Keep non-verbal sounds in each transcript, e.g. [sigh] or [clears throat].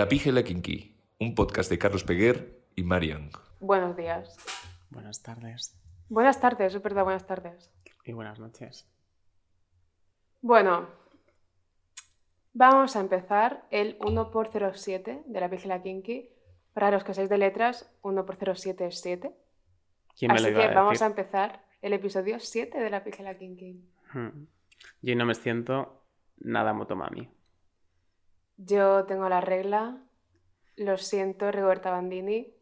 La Pija y la Kinky, un podcast de Carlos Peguer y Marian. Buenos días. Buenas tardes Buenas tardes, es verdad, buenas tardes. y buenas noches. Bueno, vamos a empezar el 1x07 de la Pígila Kinky. Para los que seáis de letras, 1x07 es 7. ¿Quién me Así lo iba que a vamos decir? a empezar el episodio 7 de la Pígila Kinky. Hmm. Yo no me siento nada motomami. Yo tengo la regla, lo siento, Rigoberta Bandini,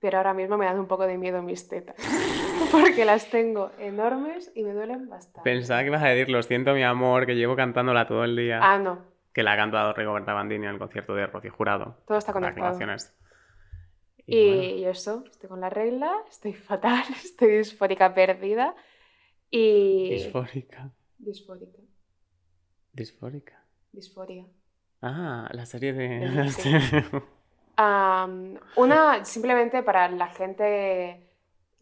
pero ahora mismo me dan un poco de miedo mis tetas. [laughs] Porque las tengo enormes y me duelen bastante. Pensaba que ibas a decir, lo siento mi amor, que llevo cantándola todo el día. Ah, no, Que la ha cantado Rigoberta Bandini en el concierto de Rocío Jurado. todo está Las conectado. aclamaciones. Y, Y bueno, y eso, estoy con la regla, estoy [laughs] fatal, estoy disfórica perdida y... disfórica. Disfórica, Disfórica. disforia. Ah, la serie de... Sí. [laughs] Una, simplemente para la gente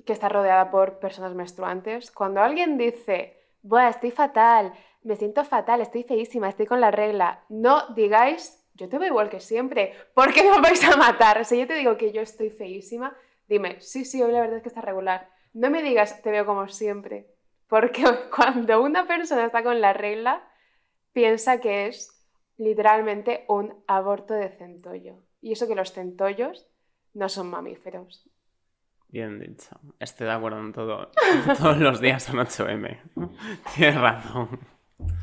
que está rodeada por personas menstruantes, cuando alguien dice, Buah, estoy fatal, me siento fatal, estoy feísima, estoy con la regla, no digáis, yo te veo igual que siempre, porque me vais a matar. Si yo te digo que yo estoy feísima, dime, sí, sí, hoy la verdad es que está regular. No me digas, te veo como siempre, porque [laughs] cuando una persona está con la regla, piensa que es literalmente un aborto de centollo. Y eso que los centollos no son mamíferos. Bien dicho. Estoy de acuerdo en todo. [laughs] Todos los días son 8M. Tienes razón.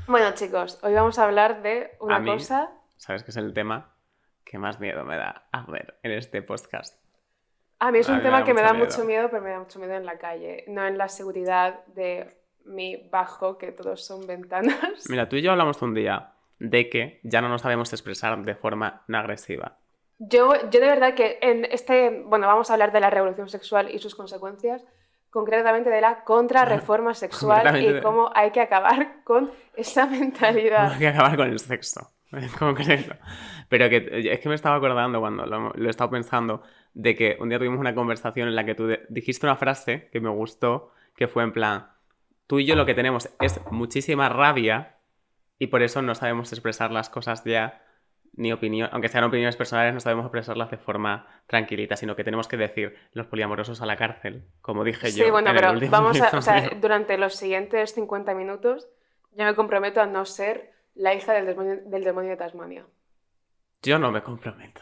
Bueno, chicos, hoy vamos a hablar de una A mí- cosa. ¿Sabes qué es el tema que más miedo me da a ver en este podcast? A mí es A un mí tema que me da mucho mucho miedo, pero me da mucho miedo en la calle, no en la seguridad de mi bajo, que todos son ventanas. Mira, tú y yo hablamos un día de que ya no nos sabemos expresar de forma no agresiva. Yo, yo de verdad que en este, bueno, vamos a hablar de la revolución sexual y sus consecuencias, concretamente de la contrarreforma [laughs] sexual y cómo hay que acabar con esa [laughs] mentalidad. Hay que acabar con el sexo, en concreto. Pero que es que me estaba acordando cuando lo, lo he estado pensando de que un día tuvimos una conversación en la que tú de- dijiste una frase que me gustó, que fue en plan, tú y yo lo que tenemos es muchísima rabia y por eso no sabemos expresar las cosas ya, ni opinión, aunque sean opiniones personales, no sabemos expresarlas de forma tranquilita, sino que tenemos que decir los poliamorosos a la cárcel, como dije Sí, yo. bueno, en el pero vamos a, o sea, durante los siguientes 50 minutos yo me comprometo a no ser la hija del demonio, del demonio de Tasmania. Yo no me comprometo.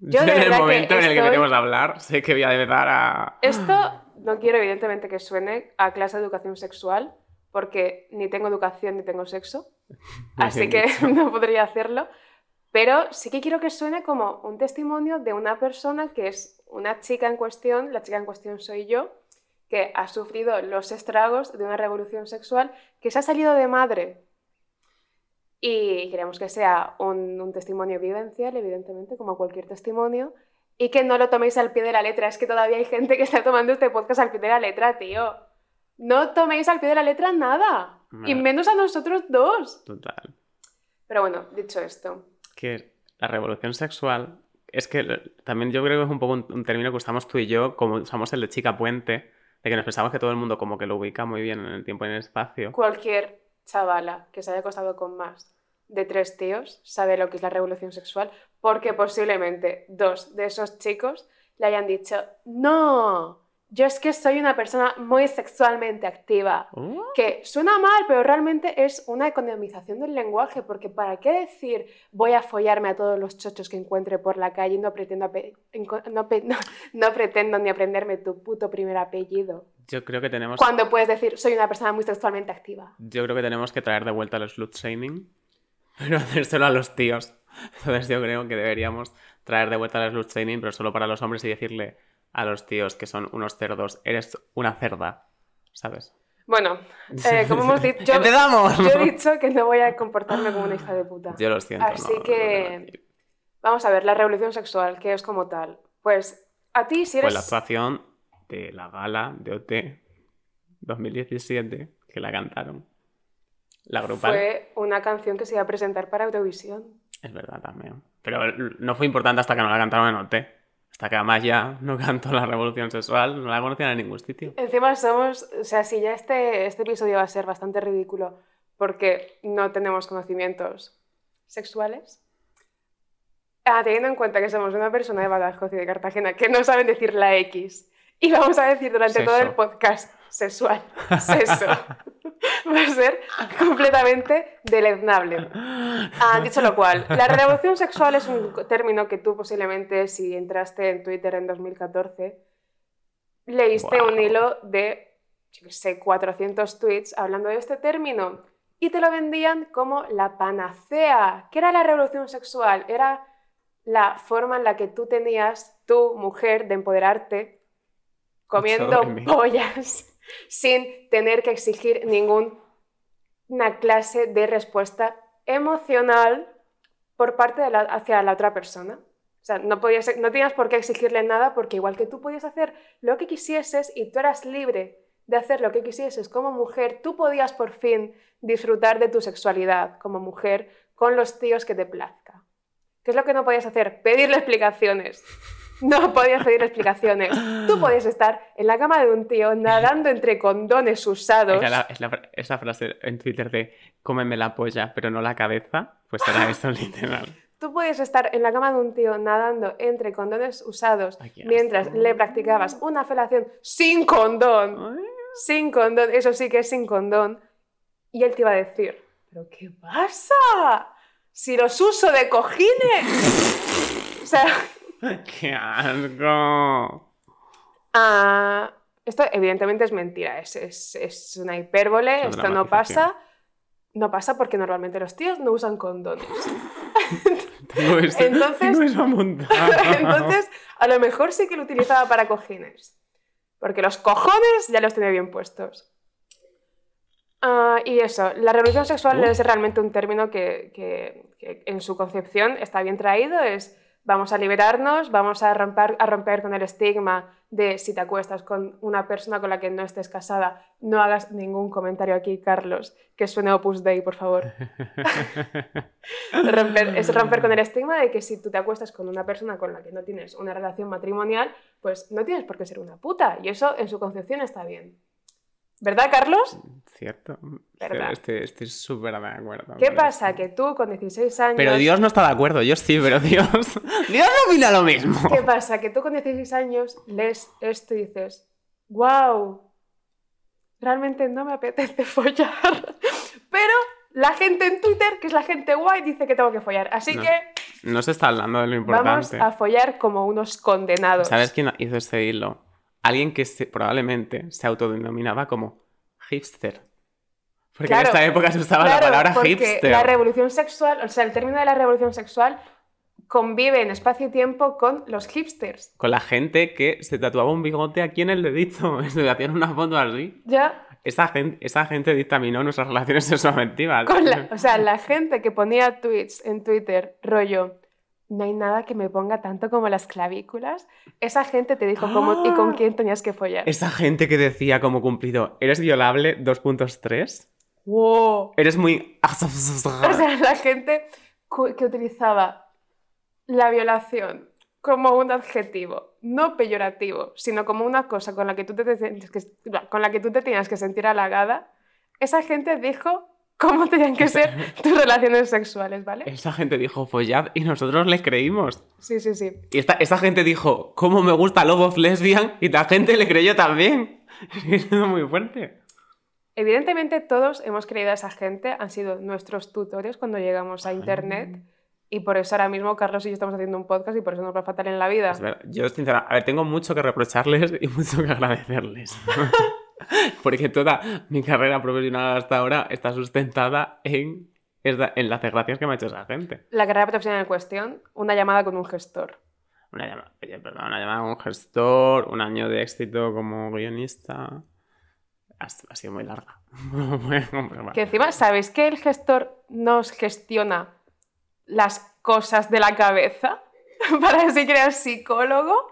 Yo [laughs] en el que momento en el que empecemos a hablar, sé que voy a empezar a... Esto no quiero evidentemente que suene a clase de educación sexual, porque ni tengo educación ni tengo sexo, [laughs] así que [laughs] no podría hacerlo. Pero sí que quiero que suene como un testimonio de una persona que es una chica en cuestión, la chica en cuestión soy yo, que ha sufrido los estragos de una revolución sexual, que se ha salido de madre. Y queremos que sea un, un testimonio vivencial, evidentemente, como cualquier testimonio, y que no lo toméis al pie de la letra. Es que todavía hay gente que está tomando este podcast al pie de la letra, tío. No toméis al pie de la letra nada. Y menos a nosotros dos. Total. Pero bueno, dicho esto, Que la revolución sexual es que también yo creo que es un poco un, un término que usamos tú y yo, como usamos el de chica puente, de que nos pensamos que todo el mundo como que lo ubica muy bien en el tiempo y en el espacio. cualquier chavala que se haya acostado con más de tres tíos sabe lo que es la revolución sexual, porque posiblemente dos de esos chicos le hayan dicho, no, yo es que soy una persona muy sexualmente activa. Uh, Que suena mal, pero realmente es una economización del lenguaje, porque ¿para qué decir voy a follarme a todos los chochos que encuentre por la calle y no pretendo, no, [laughs] no- no pretendo ni aprenderme tu puto primer apellido? yo creo que tenemos Cuando puedes decir soy una persona muy sexualmente activa. yo creo que tenemos que traer de vuelta el slut shaming, [laughs] pero hacérselo a los tíos. Entonces yo creo que deberíamos traer de vuelta el slut shaming, pero solo para los hombres y decirle a los tíos que son unos cerdos, eres una cerda, ¿sabes? Bueno, eh, como hemos dicho, [laughs] yo, ¡Empezamos! yo he dicho que no voy a comportarme como una hija de puta. Yo lo siento. Así no, que- no, no. Vamos a ver, la revolución sexual, ¿qué es como tal? Pues a ti, si Fue eres... la actuación de la gala de OT 2017 que la cantaron. La grupal. Fue una canción que se iba a presentar para Eurovisión. Es verdad también. Pero no fue importante hasta que no la cantaron en OT. Hasta que además ya no cantó la revolución sexual, no la conocían en ningún sitio. Encima somos, o sea, si ya este, este episodio va a ser bastante ridículo porque no tenemos conocimientos sexuales, Ah, teniendo en cuenta que somos una persona de Badajoz y de Cartagena que no saben decir la X y vamos a decir durante todo el podcast sexual, seso, [laughs] [laughs] va a ser completamente deleznable. Ah, [laughs] dicho lo cual, la revolución sexual es un término que tú posiblemente, si entraste en Twitter en 2014, leíste un hilo de, yo qué sé, 400 tweets hablando de este término y te lo vendían como la panacea. ¿Qué era la revolución sexual? Era la forma en la que tú tenías, tu mujer, de empoderarte comiendo pollas sin tener que exigir ninguna clase de respuesta emocional por parte de hacia la otra persona. O sea, no, podías, no tenías por qué exigirle nada porque igual que tú podías hacer lo que quisieses y tú eras libre de hacer lo que quisieses como mujer, tú podías por fin disfrutar de tu sexualidad como mujer con los tíos que te plazca. ¿Qué es lo que no podías hacer? Pedirle [laughs] explicaciones. No podías pedir explicaciones. Tú podías estar en la cama de un tío nadando entre condones usados. La- es la frase en Twitter de cómeme la polla, pero no la cabeza, pues era eso [laughs] literal. Tú podías estar en la cama de un tío nadando entre condones usados mientras le practicabas una felación sin condón. Sin condón, eso sí que es sin condón. Y él te iba a decir, ¿pero qué pasa? Si los uso de cojines. [laughs] o sea, [laughs] ¡Qué asco! ah, esto evidentemente es mentira, es, es- es una hipérbole, esto no pasa. No pasa porque normalmente los tíos no usan condones. Tengo eso, [laughs] Entonces-. [laughs] Entonces, a lo mejor sí que lo utilizaba para cojines. Porque los cojones ya los tenía bien puestos. Ah, y eso, la revolución sexual Uh. es realmente un término que, que- que en su concepción está bien traído. Es vamos a liberarnos, vamos a romper, a romper con el estigma de si te acuestas con una persona con la que no estés casada, no hagas ningún comentario aquí, Carlos, que suene Opus Dei, por favor. [laughs] Romper- es romper con el estigma de que si tú te acuestas con una persona con la que no tienes una relación matrimonial, pues no tienes por qué ser una puta. Y eso en su concepción está bien. ¿Verdad, Carlos? Cierto. ¿Verdad? Estoy estoy súper de acuerdo. ¿Qué pasa? esto. Que tú con 16 años... Pero Dios no está de acuerdo, yo sí, pero Dios. [laughs] Dios no opina lo mismo. ¿Qué pasa? Que tú con 16 años lees esto y dices, wow, realmente no me apetece [laughs] follar. Pero la gente en Twitter, que es la gente guay, dice que tengo que follar. Así No. que No se está hablando de lo vamos importante. a follar como unos condenados. ¿Sabes quién hizo este hilo? Alguien que se- probablemente se autodenominaba como hipster. Porque Claro, en esta época se usaba la palabra porque hipster. La revolución sexual, o sea, el término de la revolución sexual convive en espacio y tiempo con los hipsters. Con la gente que se tatuaba un bigote aquí en el dedito. [laughs] Se hacían una foto así. Ya, Esa gente, esa gente dictaminó nuestras relaciones sexoafectivas. con la, [laughs] o sea, la gente que ponía tweets en Twitter, rollo, no hay nada que me ponga tanto como las clavículas. Esa gente te dijo cómo y con Ah. quién tenías que follar. Esa gente que decía como cumplido, ¿eres violable 2.3? ¡Wow! Eres muy... [laughs] O sea, la gente que utilizaba la violación como un adjetivo, no peyorativo, sino como una cosa con la que tú te, tenías que, con la que tú te tenías que sentir halagada, esa gente dijo cómo tenían que ser tus relaciones sexuales, ¿vale? Esa gente dijo follad y nosotros le creímos. Sí, sí, sí. Y esta, esa gente dijo, ¿cómo me gusta Love of Lesbian? Y la gente le creyó también. [laughs] Es muy fuerte. Evidentemente todos hemos creído a esa gente, han sido nuestros tutores cuando llegamos a Internet y por eso ahora mismo Carlos y yo estamos haciendo un podcast y por eso nos va fatal en la vida. Yo, sinceramente, a ver, tengo mucho que reprocharles y mucho que agradecerles. [laughs] [laughs] Porque toda mi carrera profesional hasta ahora está sustentada en, en las desgracias que me ha hecho esa gente. La carrera profesional en cuestión, una llamada con un gestor. Una llamada, perdón, una llamada con un gestor, un año de éxito como guionista. Ha, ha sido muy larga. [laughs] Que encima, ¿sabéis que el gestor nos gestiona las cosas de la cabeza [laughs] para así crear psicólogo?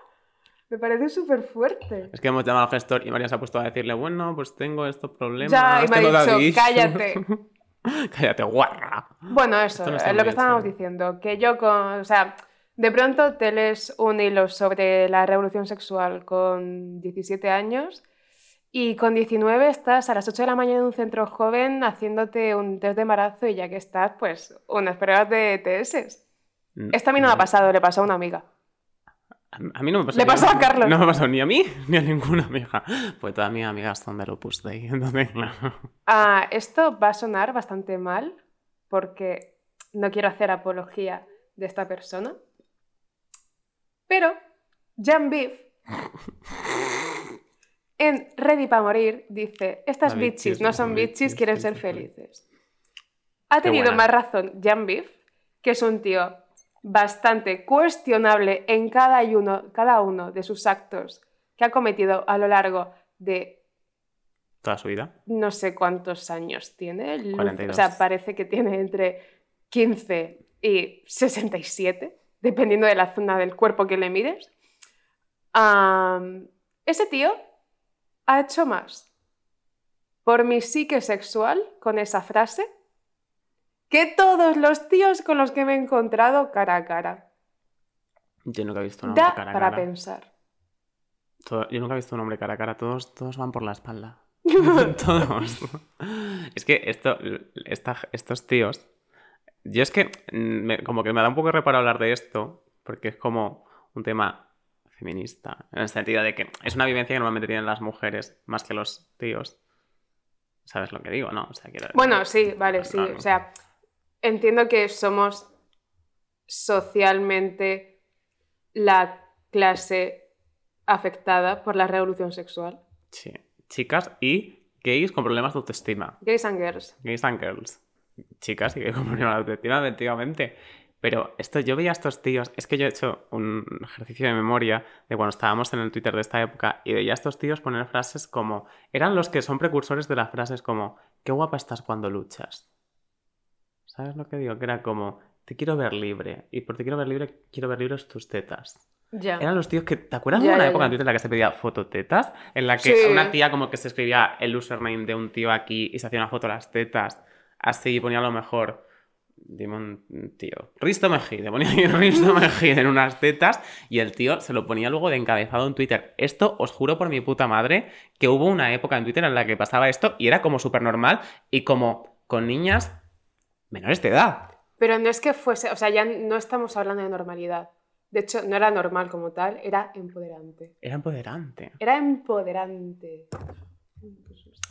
Me parece súper fuerte. Es que hemos llamado al gestor y María se ha puesto a decirle, bueno, pues tengo estos problemas. Ya, y me ha dicho, daddy issues". cállate. [laughs] cállate, guarra. Bueno, eso, no está es lo que estábamos hecho. diciendo. Que yo con. O sea, de pronto te lees un hilo sobre la revolución sexual con 17 años y con 19 estás a las 8 de la mañana en un centro joven haciéndote un test de embarazo y ya que estás, pues, unas pruebas de ETS. Mm, Esto a mí no me ha pasado, le pasó a una amiga. A mí no me pasó. Le pasó a Carlos. No me pasó ni a mí ni a ninguna amiga. Pues todas mis amigas son del Opus Dei. Entonces, claro. Ah, esto va a sonar bastante mal porque no quiero hacer apología de esta persona. Pero Jan Beef [laughs] en Ready para morir dice, estas bitches bitches no son bitches, quieren ser bitches, felices. Ha tenido más razón Jan Beef, que es un tío bastante cuestionable en cada uno, cada uno de sus actos que ha cometido a lo largo de Toda su vida. no sé cuántos años tiene. Luz- 42. O sea, parece que tiene entre 15 y 67, dependiendo de la zona del cuerpo que le mires. Ese tío ha hecho más por mi psique sexual con esa frase que todos los tíos con los que me he encontrado cara a cara. Yo nunca he visto un hombre Da cara a para cara. pensar. Todo- yo nunca he visto un hombre cara a cara. Todos, todos van por la espalda. [laughs] [laughs] todos. Es que esto, esta- estos tíos. Yo es que mm, me- como que me da un poco de reparo hablar de esto, porque es como un tema feminista, en el sentido de que es una vivencia que normalmente tienen las mujeres más que los tíos. ¿Sabes lo que digo? No, o sea, quiero Bueno, sí, vale, sí. O sea, entiendo que somos socialmente la clase afectada por la revolución sexual. Sí. Chicas y gays con problemas de autoestima. Gays and girls. Gays and girls. Chicas y gays con problemas de autoestima, efectivamente. Pero esto, yo veía a estos tíos, es que yo he hecho un ejercicio de memoria de cuando estábamos en el Twitter de esta época y veía a estos tíos poner frases como, eran los que son precursores de las frases como, qué guapa estás cuando luchas. ¿Sabes lo que digo? Que era como, te quiero ver libre. Y por te quiero ver libre, quiero ver libres tus tetas. Ya. Eran los tíos que. ¿Te acuerdas Ya, de una ya, época en Twitter en la que se pedía fototetas? En la que Sí. una tía como que se escribía el username de un tío aquí y se hacía una foto de las tetas. Así y ponía a lo mejor. Dime un tío. Risto Mejide. Ponía ahí Risto Mejide en unas tetas y el tío se lo ponía luego de encabezado en Twitter. Esto os juro por mi puta madre que hubo una época en Twitter en la que pasaba esto y era como súper normal y como con niñas menores de edad. Pero no es que fuese, o sea, ya no estamos hablando de normalidad. De hecho, no era normal como tal, era empoderante. Era empoderante. Era empoderante.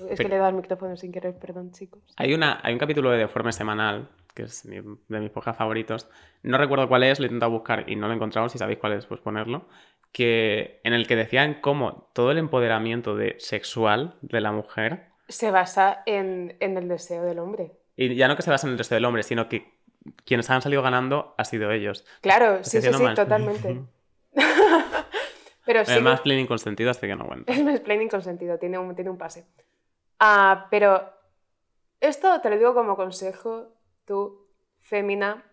Es que le he dado el micrófono sin querer, perdón, chicos. Hay, una, hay un capítulo de Deforme Semanal, que es mi- de mis podcasts favoritos. No recuerdo cuál es, lo he intentado buscar y no lo he encontrado. Si sabéis cuál es, pues ponerlo. Que, en el que decían cómo todo el empoderamiento de, sexual de la mujer, Se basa en, en el deseo del hombre. Y ya no que se basa en el resto del hombre, sino que quienes han salido ganando ha sido ellos. Claro, sí, sí, sí, totalmente. [laughs] Pero sí. Además, planning consentido, así que no cuenta. Es mansplaining con sentido, tiene un, tiene un pase. Ah, pero esto te lo digo como consejo, tú, fémina,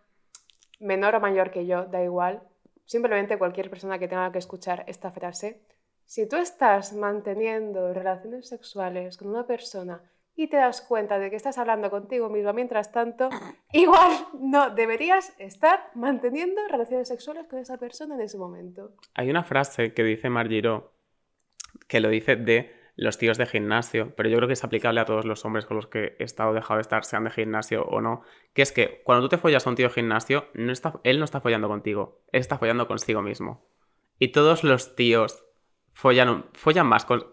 menor o mayor que yo, da igual, simplemente cualquier persona que tenga que escuchar esta frase, si tú estás manteniendo relaciones sexuales con una persona y te das cuenta de que estás hablando contigo misma mientras tanto, igual no deberías estar manteniendo relaciones sexuales con esa persona en ese momento. Hay una frase que dice Margiro que lo dice de los tíos de gimnasio, pero yo creo que es aplicable a todos los hombres con los que he estado dejado de estar, sean de gimnasio o no, que es que cuando tú te follas a un tío de gimnasio, no está, él no está follando contigo, él está follando consigo mismo. Y todos los tíos follan, follan más con...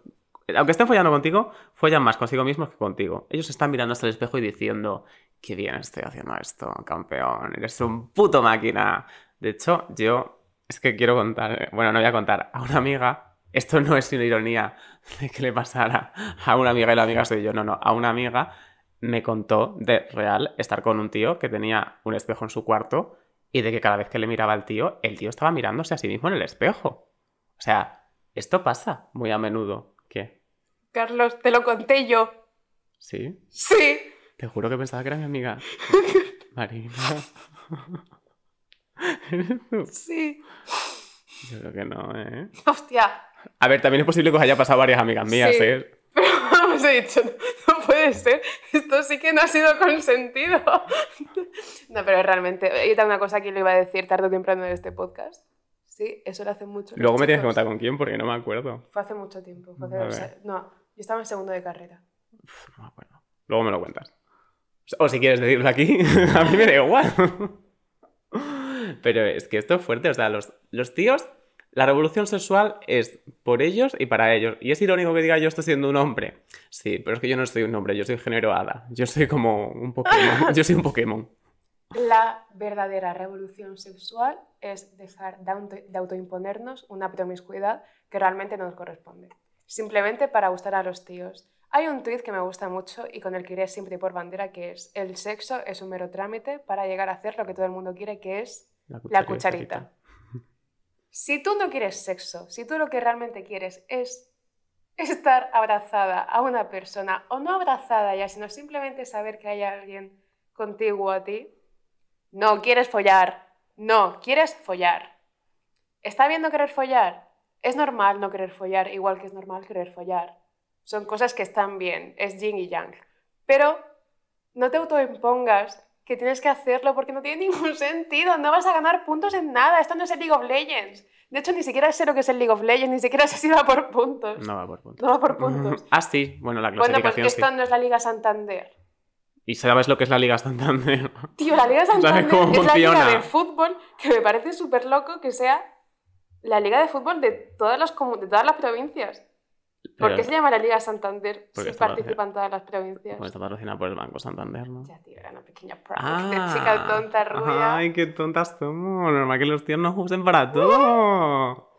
Aunque estén follando contigo, follan más consigo mismos que contigo. Ellos están mirando hasta el espejo y diciendo, qué bien estoy haciendo esto, campeón, eres un puto máquina. De hecho, yo es que quiero contar, bueno, no voy a contar, a una amiga, esto no es una ironía de que le pasara a una amiga y la amiga soy yo, no, no, a una amiga me contó de real estar con un tío que tenía un espejo en su cuarto y de que cada vez que le miraba al tío, el tío estaba mirándose a sí mismo en el espejo. O sea, esto pasa muy a menudo. ¿Qué? Carlos, te lo conté yo. ¿Sí? Sí. Te juro que pensaba que era mi amiga. [laughs] Marina. ¿Eres tú? Sí. Yo creo que no, ¿eh? Hostia. A ver, también es posible que os haya pasado varias amigas mías, Sí. ¿eh? Pero vamos, he dicho, no, no puede ser. Esto sí que no ha sido consentido. No, pero realmente, y tal una cosa que le iba a decir tarde o temprano en este podcast. Sí, eso lo hace mucho. Luego me tienes que contar con quién porque no me acuerdo. Fue hace mucho tiempo. fue hace- A o sea, no, yo estaba en segundo de carrera. Uf, no me acuerdo. Luego me lo cuentas. O si quieres decirlo aquí, [laughs] a mí me da igual. Pero es que esto es fuerte, o sea, los, los tíos, la revolución sexual es por ellos y para ellos. Y es irónico que diga yo estoy siendo un hombre. Sí, pero es que yo no soy un hombre, yo soy género hada. Yo soy como un Pokémon. [laughs] Yo soy un Pokémon. La verdadera revolución sexual es dejar de, auto- de autoimponernos una promiscuidad que realmente no nos corresponde. Simplemente para gustar a los tíos. Hay un tuit que me gusta mucho y con el que iré siempre por bandera que es el sexo es un mero trámite para llegar a hacer lo que todo el mundo quiere que es la cucharita. Si tú no quieres sexo, si tú lo que realmente quieres es estar abrazada a una persona o no abrazada ya, sino simplemente saber que hay alguien contiguo a ti, no quieres follar, no quieres follar. ¿Está bien no querer follar? Es normal no querer follar, igual que es normal querer follar. Son cosas que están bien, es yin y yang. Pero no te autoimpongas que tienes que hacerlo porque no tiene [laughs] ningún sentido, no vas a ganar puntos en nada, esto no es el League of Legends. De hecho, ni siquiera sé lo que es el League of Legends, ni siquiera sé si va por puntos. No va por puntos. No va por puntos. [laughs] ah, sí, bueno, la Bueno, pues clasificación esto sí. no es la Liga Santander. ¿Y sabes lo que es la Liga Santander? Tío, la Liga [laughs] Santander es la liga de fútbol que me parece súper loco que sea la liga de fútbol de todas las, de todas las provincias. ¿Por Pero- qué se llama la Liga Santander si participan todas las provincias? Pues está patrocinada por el Banco Santander, ¿no? Ya, tío, era una pequeña prank Ah, [laughs] de chica tonta rubia. Ay, qué tontas somos. Normal que los tíos nos usen para todo.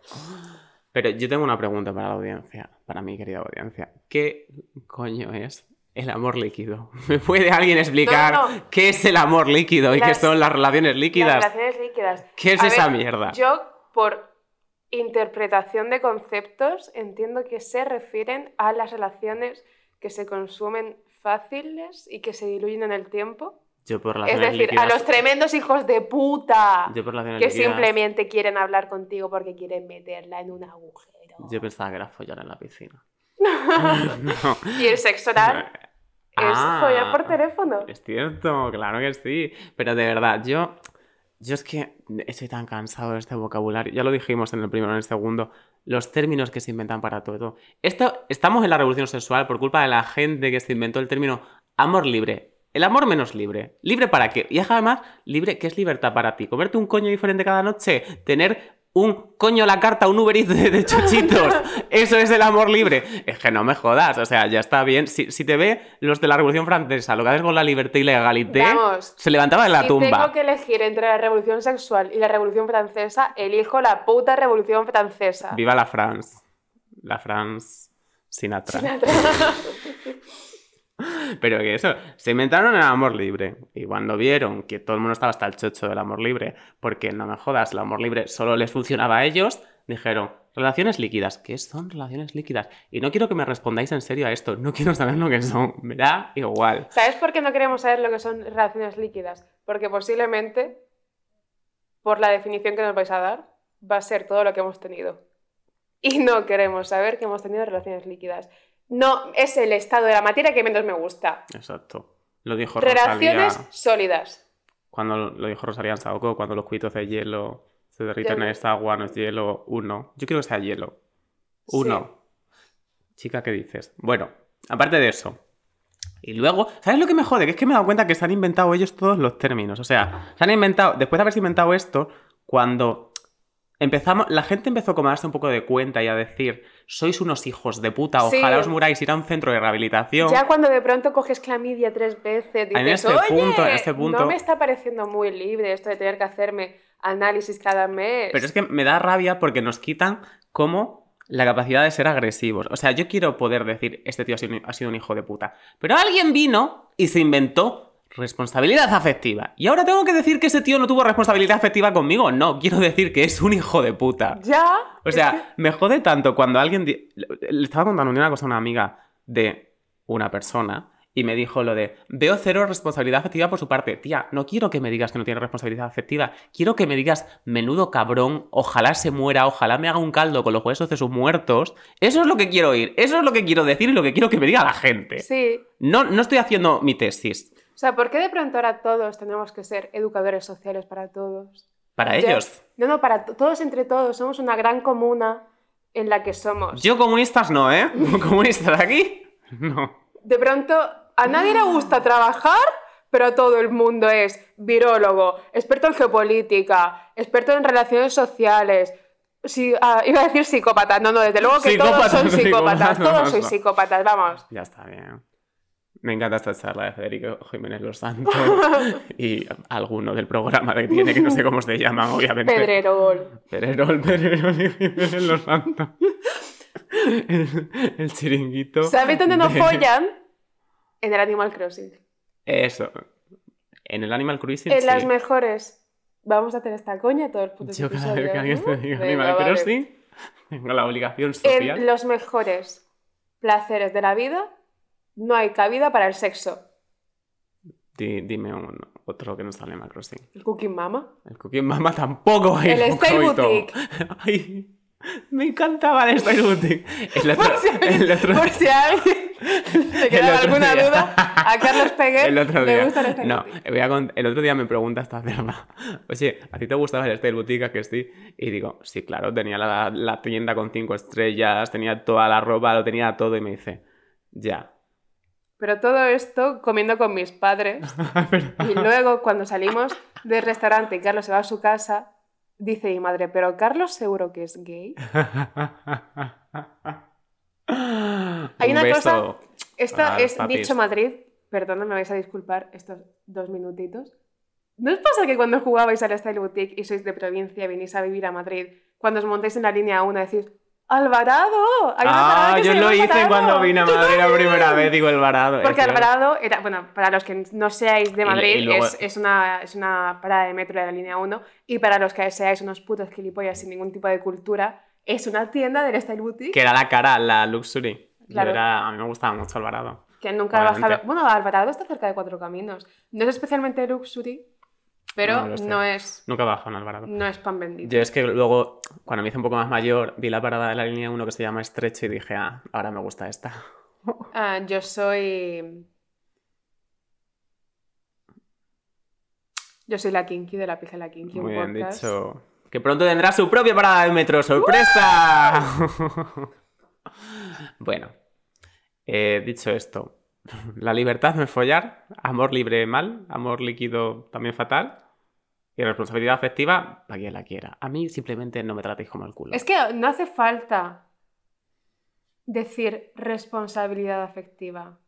Pero yo tengo una pregunta para la audiencia, para mi querida audiencia. ¿Qué coño es el amor líquido? [laughs] ¿Me puede alguien explicar No, no. qué es el amor líquido y qué son las relaciones líquidas? Las relaciones líquidas. ¿Qué es A esa ver, mierda? Yo, por interpretación de conceptos, entiendo que se refieren a las relaciones que se consumen fáciles y que se diluyen en el tiempo. Yo por Es decir, líquidas. a los tremendos hijos de puta Yo por relaciones que líquidas- simplemente quieren hablar contigo porque quieren meterla en un agujero. Yo pensaba que era follar en la piscina. [laughs] [laughs] no. Y el sexo oral es Ah. follar por teléfono. Es cierto, claro que sí. Pero de verdad, yo, yo es que estoy tan cansado de este vocabulario. Ya lo dijimos en el primero, en el segundo. Los términos que se inventan para todo. Esto, estamos en la revolución sexual por culpa de la gente que se inventó el término amor libre. El amor menos libre. ¿Libre para qué? Y además, libre, ¿qué es libertad para ti? ¿Comerte un coño diferente cada noche? ¿Tener un coño la carta, un Uber Eats de, de chochitos? [laughs] Eso es el amor libre. Es que no me jodas, o sea, ya está bien. Si, si te ve los de la Revolución Francesa, lo que haces con la libertad y la egalité, Vamos, se levantaba de la si tumba. tengo que elegir entre la Revolución Sexual y la Revolución Francesa, elijo la puta Revolución Francesa. Viva la France. La France Sinatra. [laughs] [laughs] Pero que eso, se inventaron el amor libre. Y cuando vieron que todo el mundo estaba hasta el chocho del amor libre, porque no me jodas, el amor libre solo les funcionaba a ellos, dijeron, relaciones líquidas. ¿Qué son relaciones líquidas? Y no quiero que me respondáis en serio a esto, no quiero saber lo que son, me da igual. ¿Sabes por qué no queremos saber lo que son relaciones líquidas? Porque posiblemente, por la definición que nos vais a dar, va a ser todo lo que hemos tenido. Y no queremos saber que hemos tenido relaciones líquidas. No, es el estado de la materia que menos me gusta. Exacto. Lo dijo Relaciones Rosalía. sólidas. Cuando lo dijo Rosalía en Saoko, cuando los cubitos de hielo se derriten en esta agua, no es hielo, uno. Yo quiero que sea hielo. Uno. Chica, ¿qué dices? Bueno, aparte de eso. Y luego, ¿sabes lo que me jode? Que es que me he dado cuenta que se han inventado ellos todos los términos. O sea, se han inventado, después de haberse inventado esto, cuando empezamos, la gente empezó como a darse un poco de cuenta y a decir, sois unos hijos de puta, Sí. ojalá os muráis, ir a un centro de rehabilitación. Ya cuando de pronto coges clamidia tres veces, dices, En este oye, punto- en este punto- no me está pareciendo muy libre esto de tener que hacerme análisis cada mes. Pero es que me da rabia porque nos quitan como la capacidad de ser agresivos. O sea, yo quiero poder decir, este tío ha sido, ha sido un hijo de puta. Pero alguien vino y se inventó responsabilidad afectiva. Y ahora tengo que decir que ese tío no tuvo responsabilidad afectiva conmigo. No, quiero decir que es un hijo de puta. Ya. O sea, me jode tanto cuando alguien... di- Le estaba contando una cosa a una amiga de una persona y me dijo lo de, veo cero responsabilidad afectiva por su parte. Tía, no quiero que me digas que no tiene responsabilidad afectiva. Quiero que me digas, menudo cabrón, ojalá se muera, ojalá me haga un caldo con los huesos de sus muertos. Eso es lo que quiero oír, eso es lo que quiero decir y lo que quiero que me diga la gente. Sí. No, no estoy haciendo mi tesis. O sea, ¿por qué de pronto ahora todos tenemos que ser educadores sociales para todos? Para Ya- ellos. No, no, para to- todos entre todos. Somos una gran comuna en la que somos. Yo comunistas no, ¿eh? [laughs] ¿Comunistas aquí? [laughs] No. De pronto, a nadie le gusta trabajar, pero todo el mundo es virólogo, experto en geopolítica, experto en relaciones sociales. Sí, ah, iba a decir psicópata, no, no, desde luego que todos son [laughs] psicópatas, todos sois psicópatas, vamos. Ya está bien. Me encanta esta charla de Federico Jiménez Los Santos [laughs] y alguno del programa que tiene, que no sé cómo se llama, obviamente. Pedrerol. Pedrerol, Pedrerol y Jiménez Los Santos. El, el chiringuito. ¿Sabéis dónde nos de- follan? En el Animal Crossing. Eso. En el Animal Cruising. En las sí. mejores. Vamos a hacer esta coña todo el puto Yo cada vez que alguien te diga Animal vale. Crossing, tengo la obligación social. En los mejores placeres de la vida no hay cabida para el sexo. Di- dime un, otro que no sale en Animal Crossing. El Cooking Mama. El Cooking Mama tampoco hay. El coito. Boutique. [laughs] Ay, me encantaba el Style Boutique. El otro, Por si, [laughs] el otro- por si alguien [laughs] le queda otro alguna día. duda, a Carlos Peguer el otro le día. gusta el Style no, Boutique. voy a cont- el otro día me pregunta esta cerda. Oye, ¿a ti te gustaba el Style Boutique? ¿A que sí? Y digo, sí, claro, tenía la, la tienda con cinco estrellas, tenía toda la ropa, lo tenía todo. Y me dice, ya. Pero todo esto comiendo con mis padres. [laughs] Y luego, cuando salimos del restaurante y Carlos se va a su casa, dice mi madre, pero Carlos seguro que es gay. [laughs] Hay Un una beso. cosa- Esto Ah, es papis. dicho Madrid. Perdón, me vais a disculpar estos dos minutitos. ¿No os pasa que cuando jugabais al Style Boutique y sois de provincia y venís a vivir a Madrid, cuando os montáis en la línea 1 decís ¡Alvarado! Hay una Ah, que yo se lo hice Alvarado". cuando vine a Madrid la primera vez, digo el varado. es Porque cierto. Alvarado era, bueno, para los que no seáis de Madrid, y luego- es, es una, es una parada de metro de la línea 1. Y para los que seáis unos putos gilipollas sin ningún tipo de cultura, es una tienda del Style Boutique Que era la cara, la Luxury. Claro. era- a mí me gustaba mucho Alvarado. que nunca Obviamente. bajado. Bueno, Alvarado está cerca de Cuatro Caminos. No es especialmente luxury, pero No es, Nunca bajó en Alvarado. no es pan bendito. Yo es que luego, cuando me hice un poco más mayor, vi la parada de la línea 1 que se llama Estrecho y dije, ah, ahora me gusta esta. [laughs] Ah, yo soy. Yo soy la Kinky de la de la Kinky. Muy bien podcast. dicho. Que pronto tendrá su propia parada de metro. ¡Sorpresa! [laughs] bueno, eh, dicho esto, [laughs] la libertad no es follar, amor libre mal, amor líquido también fatal y responsabilidad afectiva para quien la quiera. A mí simplemente no me tratéis como el culo. Es que no hace falta decir responsabilidad afectiva.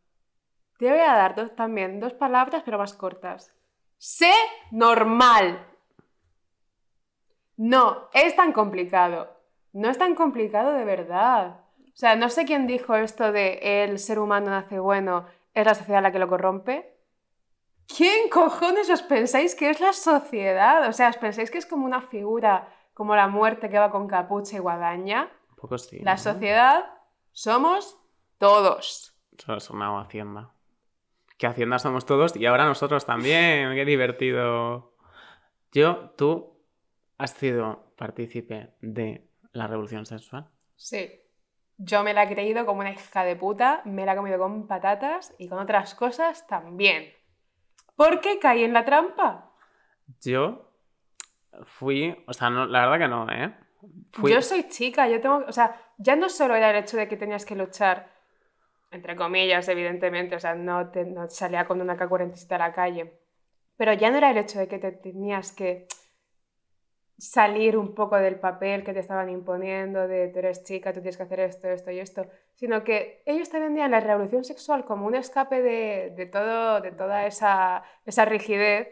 Te voy a dar dos, también dos palabras, pero más cortas. Sé normal. No, es tan complicado. No es tan complicado de verdad. O sea, no sé quién dijo esto de el ser humano nace bueno, es la sociedad la que lo corrompe. ¿Quién cojones os pensáis que es la sociedad? O sea, ¿os pensáis que es como una figura como la muerte que va con capucha y guadaña? Un poco sí. La ¿no? sociedad somos todos. Eso ha sonado Hacienda. Que Hacienda somos todos y ahora nosotros también. Qué divertido. Yo, tú, has sido partícipe de la revolución sexual. Sí. Yo me la he creído como una hija de puta, me la he comido con patatas y con otras cosas también. ¿Por qué caí en la trampa? Yo fui, o sea, no, la verdad que no, ¿eh? Fui, Yo soy chica, yo tengo, o sea, ya no solo era el hecho de que tenías que luchar, entre comillas, evidentemente, o sea, no, te, no salía con una K-47 a la calle, pero ya no era el hecho de que te tenías que salir un poco del papel que te estaban imponiendo, de tú eres chica, tú tienes que hacer esto, esto y esto, sino que ellos te vendían la revolución sexual como un escape de, de todo, de toda esa, esa rigidez,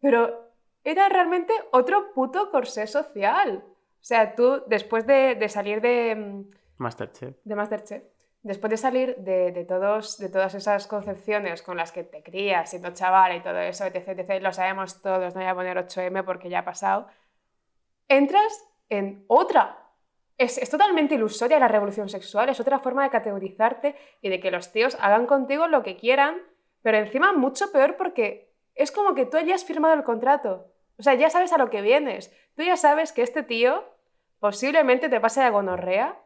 pero era realmente otro puto corsé social. O sea, tú después de, de salir de, mm, Masterchef. de Masterchef, después de salir de, de todos, de todas esas concepciones con las que te crías siendo chaval y todo eso, etc, etc, lo sabemos todos, no voy a poner 8M porque ya ha pasado, entras en otra. Es, totalmente ilusoria la revolución sexual, es otra forma de categorizarte y de que los tíos hagan contigo lo que quieran, pero encima mucho peor porque es como que tú ya has firmado el contrato. O sea, ya sabes a lo que vienes. Tú ya sabes que este tío posiblemente te pase de gonorrea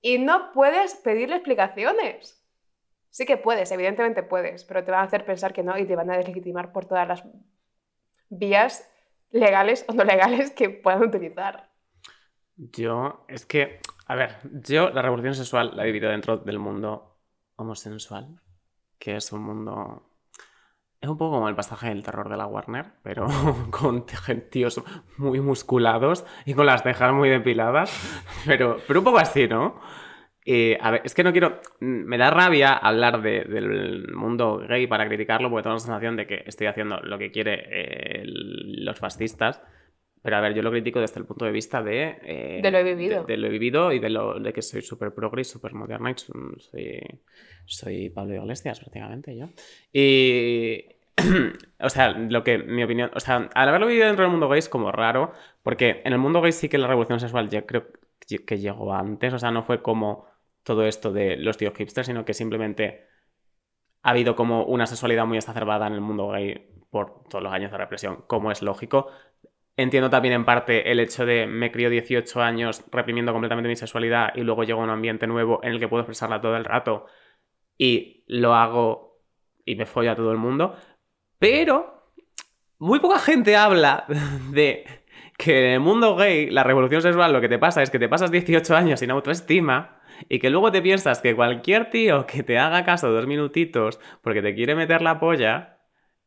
y no puedes pedirle explicaciones. Sí que puedes, evidentemente puedes, pero te van a hacer pensar que no y te van a deslegitimar por todas las vías legales o no legales que puedan utilizar. Yo, es que, a ver, yo la revolución sexual la he vivido dentro del mundo homosensual, que es un mundo Es un poco como el pasaje del terror de la Warner, pero [laughs] con tíos muy musculados y con las cejas muy depiladas. Pero, pero un poco así, ¿no? Eh, a ver, es que no quiero. Me da rabia hablar del mundo gay para criticarlo, porque tengo la sensación de que estoy haciendo lo que quiere eh, los fascistas. Pero a ver, yo lo critico desde el punto de vista de... Eh, de lo he vivido. De, lo he vivido y de, lo, de que soy súper progre y súper moderna y soy, soy Pablo Iglesias prácticamente yo. Y... [clears throat] o sea, lo que, mi opinión, o sea, al haberlo vivido dentro del mundo gay es como raro, porque en el mundo gay sí que la revolución sexual yo creo que llegó antes, o sea, no fue como todo esto de los tíos hipsters, sino que simplemente ha habido como una sexualidad muy exacerbada en el mundo gay por todos los años de represión, como es lógico. Entiendo también en parte el hecho de me crío 18 años reprimiendo completamente mi sexualidad y luego llego a un ambiente nuevo en el que puedo expresarla todo el rato y lo hago y me follo a todo el mundo. Pero muy poca gente habla [laughs] de que en el mundo gay la revolución sexual lo que te pasa es que te pasas 18 años sin autoestima y que luego te piensas que cualquier tío que te haga caso dos minutitos porque te quiere meter la polla,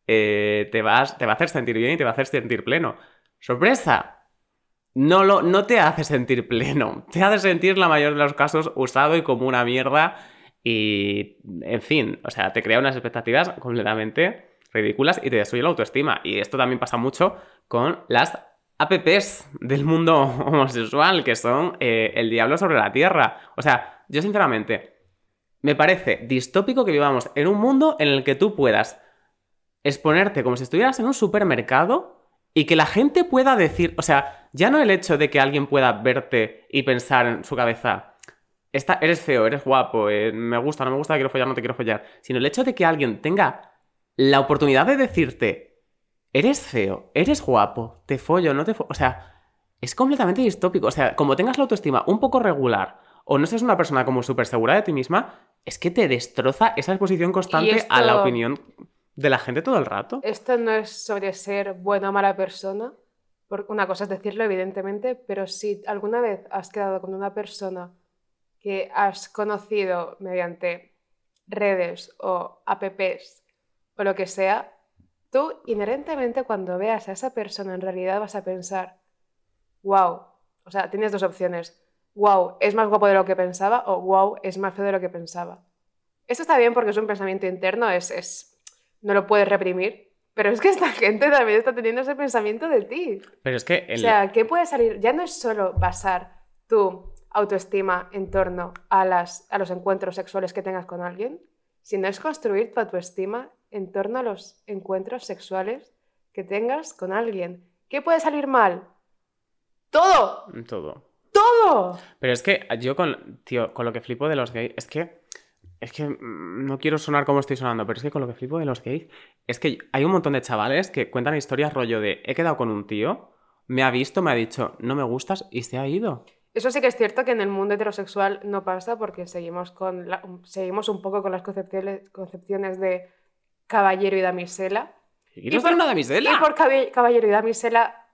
eh, te, vas, te va a hacer sentir bien y te va a hacer sentir pleno. ¡Sorpresa! No, lo, no te hace sentir pleno, [laughs] te hace sentir la mayor de los casos usado y como una mierda y, en fin, o sea, te crea unas expectativas completamente ridículas y te destruye la autoestima. Y esto también pasa mucho con las apps del mundo [laughs] homosexual, que son eh, el diablo sobre la tierra. O sea, yo sinceramente, me parece distópico que vivamos en un mundo en el que tú puedas exponerte como si estuvieras en un supermercado y que la gente pueda decir, o sea, ya no el hecho de que alguien pueda verte y pensar en su cabeza, eres feo, eres guapo, eh, me gusta, no me gusta, quiero follar, no te quiero follar, sino el hecho de que alguien tenga la oportunidad de decirte, eres feo, eres guapo, te follo, no te follo, o sea, es completamente distópico, o sea, como tengas la autoestima un poco regular o no seas una persona como súper segura de ti misma, es que te destroza esa exposición constante a la opinión de la gente todo el rato. Esto no es sobre ser buena o mala persona, porque una cosa es decirlo, evidentemente, pero si alguna vez has quedado con una persona que has conocido mediante redes o apps o lo que sea, tú inherentemente cuando veas a esa persona en realidad vas a pensar, wow, o sea, tienes dos opciones, wow, es más guapo de lo que pensaba o wow, es más feo de lo que pensaba. Esto está bien porque es un pensamiento interno, es, es no lo puedes reprimir. Pero es que esta [laughs] gente también está teniendo ese pensamiento de ti. Pero es que... O sea, ¿qué puede salir? Ya no es solo basar tu autoestima en torno a, las, a los encuentros sexuales que tengas con alguien, sino es construir tu autoestima en torno a los encuentros sexuales que tengas con alguien. ¿Qué puede salir mal? Todo. Todo. Todo. Pero es que yo con, tío, con lo que flipo de los gays, es que es que mm, no quiero sonar como estoy sonando, pero es que con lo que flipo de los gays, es que hay un montón de chavales que cuentan historias rollo de he quedado con un tío, me ha visto, me ha dicho no me gustas y se ha ido. Eso sí que es cierto que en el mundo heterosexual no pasa porque seguimos, con seguimos un poco con las concepciones, concepciones de caballero y damisela. ¿Y, por una damisela? Y por caballero y damisela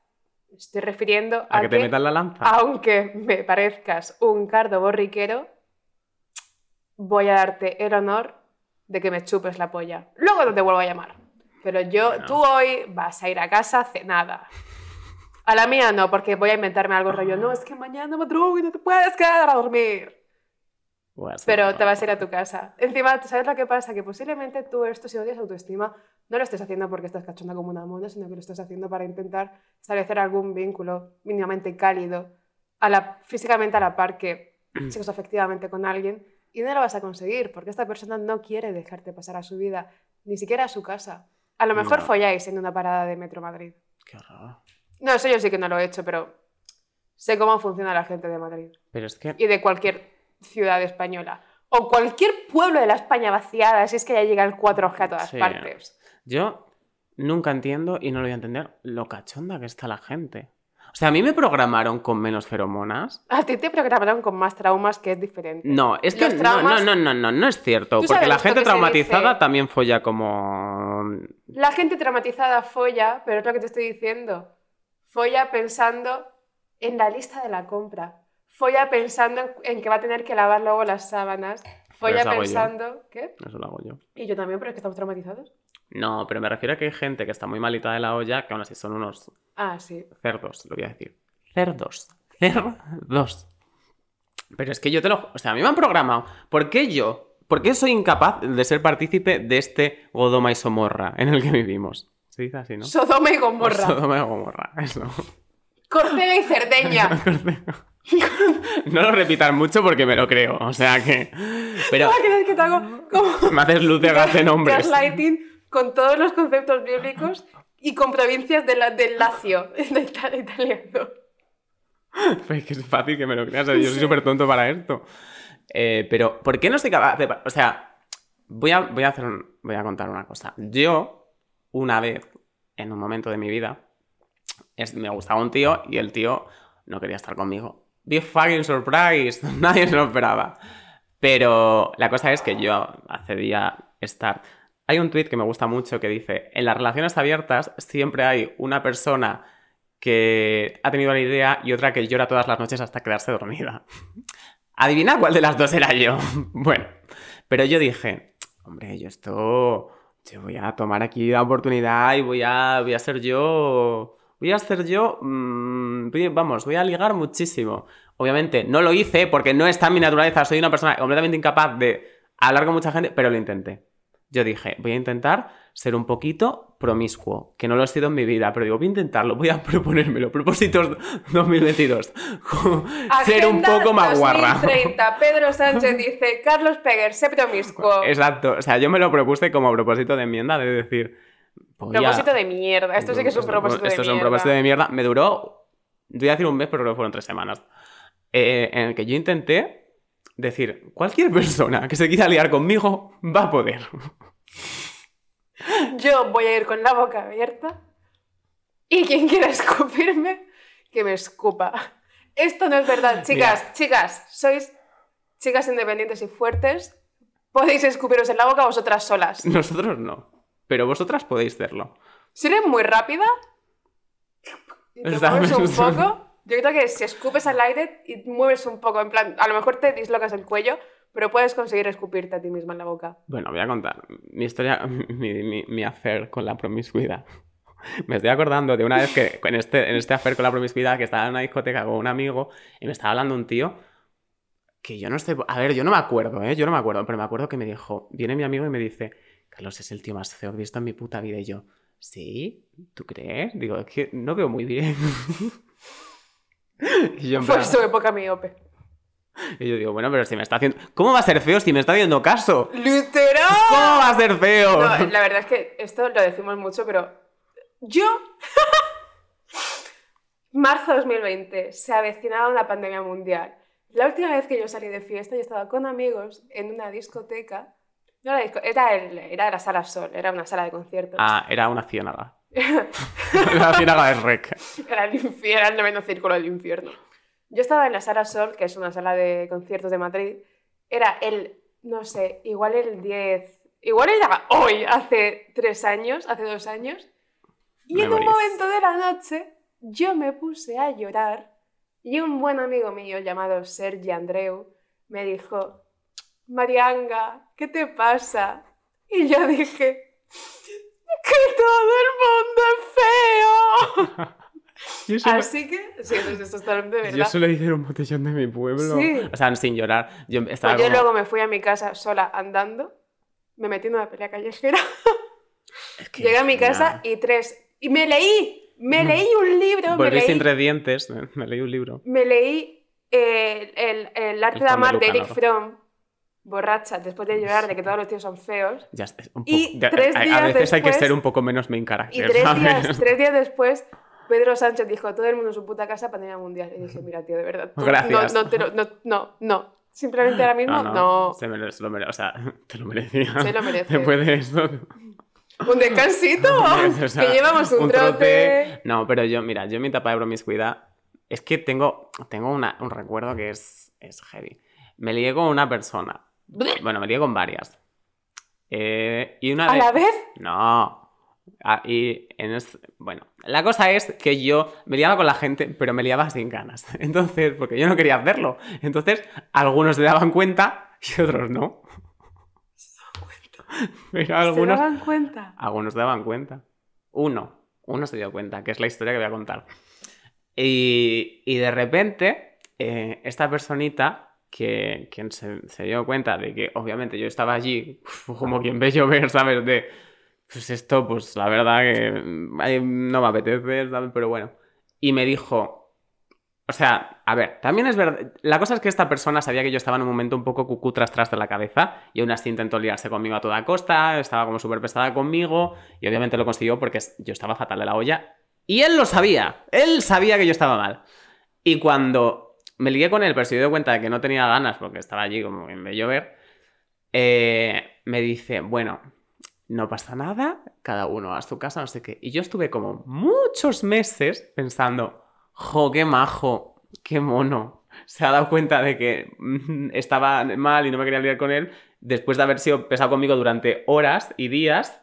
estoy refiriendo a, que te metan la lanza. Aunque me parezcas un cardo borriquero, voy a darte el honor de que me chupes la polla. Luego no te vuelvo a llamar. Pero yo, tú hoy vas a ir a casa cenada. A la mía no, porque voy a inventarme algo rollo. No, es que mañana madrugo y no te puedes quedar a dormir. Pero te vas a ir a tu casa. Encima, ¿sabes lo que pasa? Que posiblemente tú esto, si odias autoestima, no lo estés haciendo porque estás cachonda como una mona, sino que lo estás haciendo para intentar establecer algún vínculo mínimamente cálido, a la, físicamente a la par que [clears throat] efectivamente con alguien y no lo vas a conseguir porque esta persona no quiere dejarte pasar a su vida, ni siquiera a su casa. A lo mejor folláis en una parada de Metro Madrid. Qué raro. No, eso yo sí que no lo he hecho, pero sé cómo funciona la gente de Madrid. Pero es que... Y de cualquier ciudad española. O cualquier pueblo de la España vaciada, si es que ya llega el 4G a todas partes. Yo nunca entiendo y no lo voy a entender lo cachonda que está la gente. O sea, a mí me programaron con menos feromonas. A ti te programaron con más traumas, que es diferente. No, es que no, no, no, no, no, no es cierto. Porque la gente traumatizada también folla como. La gente traumatizada folla, pero es lo que te estoy diciendo. Folla pensando en la lista de la compra. Folla pensando en que va a tener que lavar luego las sábanas. Folla pensando. ¿Qué? Eso lo hago yo. Y yo también, pero es que estamos traumatizados. No, pero me refiero a que hay gente que está muy malita de la olla, que aún así son unos Ah, sí. cerdos, lo voy a decir. Cerdos. Cerdos. Pero es que yo te lo... O sea, a mí me han programado. ¿Por qué yo? ¿Por qué soy incapaz de ser partícipe de este Godoma y Somorra en el que vivimos? Se dice así, ¿no? Sodoma y Gomorra. Sodoma y Gomorra, eso. Córcega y Cerdeña. [laughs] No lo repitas mucho porque me lo creo. O sea que. Pero [laughs] Ah, que- que te hago como [laughs] me haces luz de gas de nombres. gaslighting con todos los conceptos bíblicos y con provincias de la- del Lacio, [laughs] de Ita- italiano. Pues que es fácil que me lo creas. Yo soy súper tonto para esto. Eh, pero, ¿por qué no soy capaz de.? O sea, voy a, voy a hacer un- voy a contar una cosa. Yo, una vez, en un momento de mi vida, es- me gustaba un tío y el tío no quería estar conmigo. Big fucking surprise. [laughs] Nadie se lo esperaba. Pero la cosa es que yo accedí a estar. Hay un tweet que me gusta mucho que dice: En las relaciones abiertas siempre hay una persona que ha tenido la idea y otra que llora todas las noches hasta quedarse dormida. [laughs] Adivina cuál de las dos era yo. [laughs] bueno, pero yo dije: Hombre, yo esto. Yo voy a tomar aquí la oportunidad y voy a, voy a ser yo. Voy a ser yo. mm, vamos, voy a ligar muchísimo. Obviamente no lo hice porque no está en mi naturaleza. Soy una persona completamente incapaz de hablar con mucha gente, pero lo intenté. Yo dije, voy a intentar ser un poquito promiscuo, que no lo he sido en mi vida, pero digo, voy a intentarlo, voy a [laughs] proponérmelo. Propósitos 2022. [laughs] ser un poco más guarra. 2030. Pedro Sánchez [laughs] dice, Carlos Peguer, sé promiscuo. Exacto. O sea, yo me lo propuse como propósito de enmienda de decir. Propósito de mierda. Esto sí que es un propósito Esto de es un mierda. propósito de mierda. Me duró, voy a decir un mes, pero creo que fueron tres semanas. eh, en el que yo intenté decir, cualquier persona que se quiera liar conmigo va a poder. Yo voy a ir con la boca abierta y quien quiera escupirme, que me escupa. Esto no es verdad, chicas, chicas, sois chicas independientes y fuertes. Podéis escupiros en la boca vosotras solas. Nosotros no. Pero vosotras podéis serlo. Si eres muy rápida y te un poco, yo creo que si escupes al aire y mueves un poco, en plan, a lo mejor te dislocas el cuello, pero puedes conseguir escupirte a ti misma en la boca. Bueno, voy a contar mi historia, mi, mi, mi affair con la promiscuidad. Me estoy acordando de una vez que en este, en este affair con la promiscuidad que estaba en una discoteca con un amigo y me estaba hablando un tío que yo no sé, a ver, yo no me acuerdo, ¿eh? Yo no me acuerdo, pero me acuerdo que me dijo, viene mi amigo y me dice, Carlos es el tío más feo que he visto en mi puta vida y yo, ¿sí? ¿Tú crees? Digo, es que no veo muy bien. [laughs] y yo Fue plan- su época miope. y yo digo, bueno, pero si me está haciendo... ¿Cómo va a ser feo si me está haciendo caso? ¡Literal! ¿Cómo va a ser feo? No, la verdad es que esto lo decimos mucho, pero yo... [laughs] Marzo 2020, se avecinaba una pandemia mundial. La última vez que yo salí de fiesta, yo estaba con amigos en una discoteca. No era, disco- era, el- era la sala Sol, era una sala de conciertos. Ah, era una ciénaga. [laughs] Era una ciénaga rec. Era el infierno, el noveno círculo del infierno. Yo estaba en la sala Sol, que es una sala de conciertos de Madrid. Era el, no sé, igual el 10, igual era hoy, hace tres años, hace dos años. Y en un momento de la noche, yo me puse a llorar y un buen amigo mío llamado Sergi Andreu me dijo, Marianga, ¿qué te pasa? Y yo dije, que todo el mundo es feo. [laughs] Yo solo, Así que, sí, eso es totalmente verdad. yo solo hice un botellón de mi pueblo. Sí. O sea, sin llorar. Yo estaba Pues yo como- luego me fui a mi casa sola andando, me metí en una pelea callejera, [laughs] Es que llegué a mi casa y tres, y me leí, me leí un libro, leí, entre dientes. Me, leí un libro. me leí eh, el, el arte El de amar de Eric. Fromm, borracha, después de llorar de que todos los tíos son feos, Ya un Y ya- tres a- a, días veces hay que después- ser un poco menos main y character, tres ¿sabes? días, tres días después... Pedro Sánchez dijo, todo el mundo en su puta casa, pandemia mundial. Y dije, mira, tío, de verdad. tú- Gracias. No, no, te lo- no, no, no. Simplemente ahora mismo, no. Se, mere- se lo mere- o sea, [laughs] te lo merecía. Se lo merece. Después de esto. Un descansito. [laughs] O sea, [laughs] que llevamos un, trote. No, pero yo, mira, yo en mi etapa de promiscuidad es que tengo, tengo una- un recuerdo que es, es heavy. Me lié con una persona. Bueno, me lié con varias. Eh, y una ¿A de... la vez? No. Ah, y en es- bueno, la cosa es que yo me liaba con la gente, pero me liaba sin ganas. [laughs] Entonces, porque yo no quería hacerlo. Entonces, algunos se daban cuenta y otros no. [laughs] Pero algunos, ¿Se daban cuenta? algunos se daban cuenta. Uno, uno se dio cuenta, que es la historia que voy a contar. Y, y de repente, eh, esta personita, que, quien se, dio cuenta de que obviamente yo estaba allí, [laughs] como quien ve llover, ¿sabes? De, pues esto, pues la verdad que mm, no me apetece, ¿sabes? Pero bueno. Y me dijo, o sea, a ver, también es verdad. La cosa es que esta persona sabía que yo estaba en un momento un poco cucú tras tras de la cabeza y aún así intentó liarse conmigo a toda costa, estaba como súper pesada conmigo y obviamente lo consiguió porque yo estaba fatal de la olla y él lo sabía, él sabía que yo estaba mal. Y cuando me ligué con él, pero se dio cuenta de que no tenía ganas porque estaba allí como en bello ver, eh, me dice, bueno, no pasa nada, cada uno a su casa, no sé qué. Y yo estuve como muchos meses pensando, jo, qué majo, qué mono. Se ha dado cuenta de que mm, estaba mal y no me quería liar con él después de haber sido pesado conmigo durante horas y días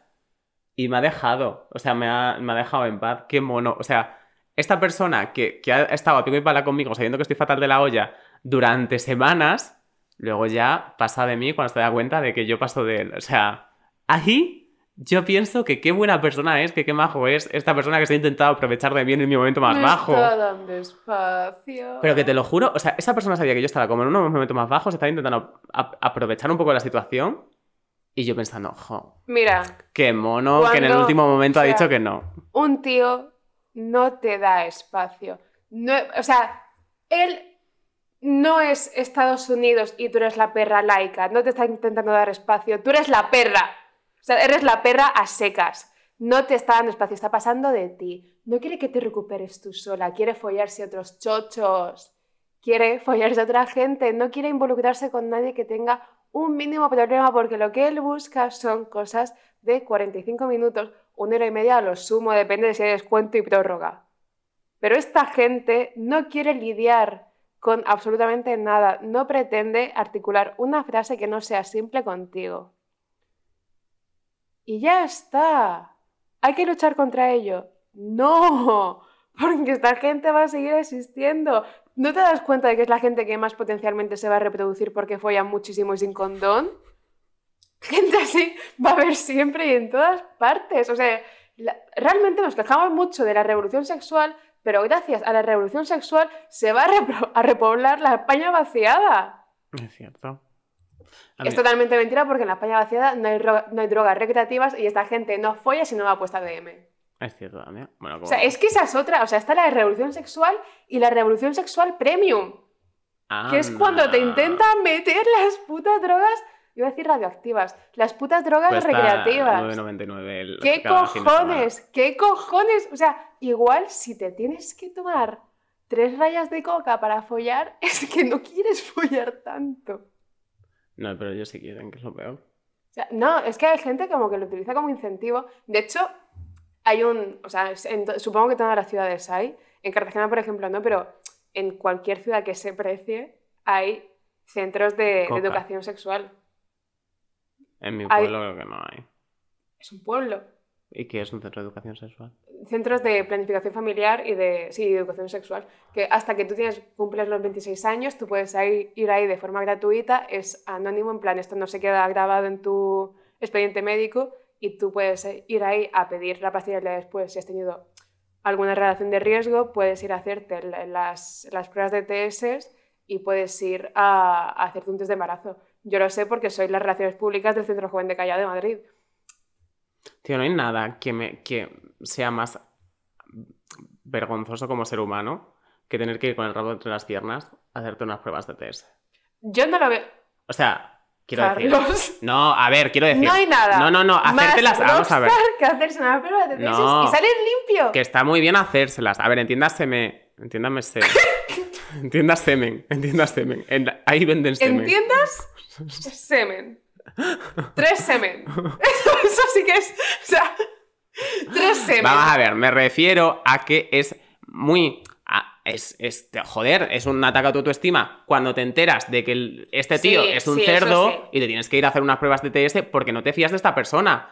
y me ha dejado, o sea, me ha, me ha dejado en paz, qué mono. O sea, esta persona que, que ha estado a pico y pala conmigo sabiendo que estoy fatal de la olla durante semanas, luego ya pasa de mí cuando se da cuenta de que yo paso de él. O sea, ahí yo pienso que qué buena persona es, que qué majo es esta persona que se ha intentado aprovechar de mí en mi momento más Me bajo. está dando espacio. Pero que te lo juro, o sea, esa persona sabía que yo estaba como en unos momentos más bajos, estaba intentando aprovechar un poco la situación y yo pensando, jo, Mira, qué mono, que en el Cuando- último momento o ha sea, dicho que no. un tío no te da espacio. No, o sea, él no es Estados Unidos y tú eres la perra laica. No te está intentando dar espacio. Tú eres la perra. O sea, eres la perra a secas. No te está dando espacio, está pasando de ti. No quiere que te recuperes tú sola. Quiere follarse a otros chochos. Quiere follarse a otra gente. No quiere involucrarse con nadie que tenga un mínimo problema porque lo que él busca son cosas de 45 minutos, una hora y media a lo sumo, depende de si hay descuento y prórroga. Pero esta gente no quiere lidiar con absolutamente nada, no pretende articular una frase que no sea simple contigo. Y ya está. ¿Hay que luchar contra ello? No, [laughs] porque esta gente va a seguir existiendo. ¿No te das cuenta de que es la gente que más potencialmente se va a reproducir porque follan muchísimo y sin condón? Gente así va a haber siempre y en todas partes. O sea, la- realmente nos quejamos mucho de la revolución sexual, pero gracias a la revolución sexual se va a, repro- a repoblar la España vaciada. Es cierto. Es totalmente mentira porque en la España vaciada no hay, no hay drogas recreativas y esta gente no folla si no va puesta DM. Es cierto también. Bueno, O sea, es que esa es otra. O sea, está la revolución sexual y la revolución sexual premium. Que es cuando te Anda. intentan meter las putas drogas, iba a decir radioactivas, las putas drogas Cuesta recreativas. 9,99 el- ¿Qué cojones? ¿Qué cojones? O sea, igual si te tienes que tomar tres rayas de coca para follar, [laughs] es que no quieres follar tanto. No, pero ellos sí quieren, que es lo peor. O sea, no, es que hay gente como que lo utiliza como incentivo. De hecho, hay un, o sea, en supongo que todas las ciudades hay. En Cartagena, por ejemplo, no, pero en cualquier ciudad que se precie hay centros de, educación sexual. En mi Hay- pueblo creo que no hay. Es un pueblo. ¿Y qué es un centro de educación sexual? Centros de planificación familiar y de, sí, de educación sexual. Que hasta que tú tienes, cumples los 26 años, tú puedes ir ahí de forma gratuita, es anónimo, en plan, esto no se queda grabado en tu expediente médico y tú puedes eh, ir ahí a pedir la pastilla después si has tenido alguna relación de riesgo, puedes ir a hacerte la- las, las pruebas de TS y puedes ir a, a hacerte un test de embarazo. Yo lo sé porque soy las relaciones públicas del Centro Joven de Callao de Madrid. Tío, no hay nada que, me, que sea más vergonzoso como ser humano que tener que ir con el rabo entre las piernas a hacerte unas pruebas de test. Yo no lo veo... O sea, quiero decir... No, a ver, quiero decir... No hay nada. No, no, no, hacértelas... Más Vamos a ver. que hacerse una prueba de No. y salir limpio. Que está muy bien hacérselas. A ver, entiéndaseme... Entiéndame [laughs] semen. Entiendas semen. Entiendas semen. En- ahí venden semen. ¿Entiendas? Semen. Tres semen. [laughs] Eso sí que es. O sea, tres semen. Vamos a ver, me refiero a que es muy. es, es- joder, es un ataque a tu autoestima cuando te enteras de que el- este tío Sí, es un sí, eso cerdo sí. y te tienes que ir a hacer unas pruebas de TS porque no te fías de esta persona.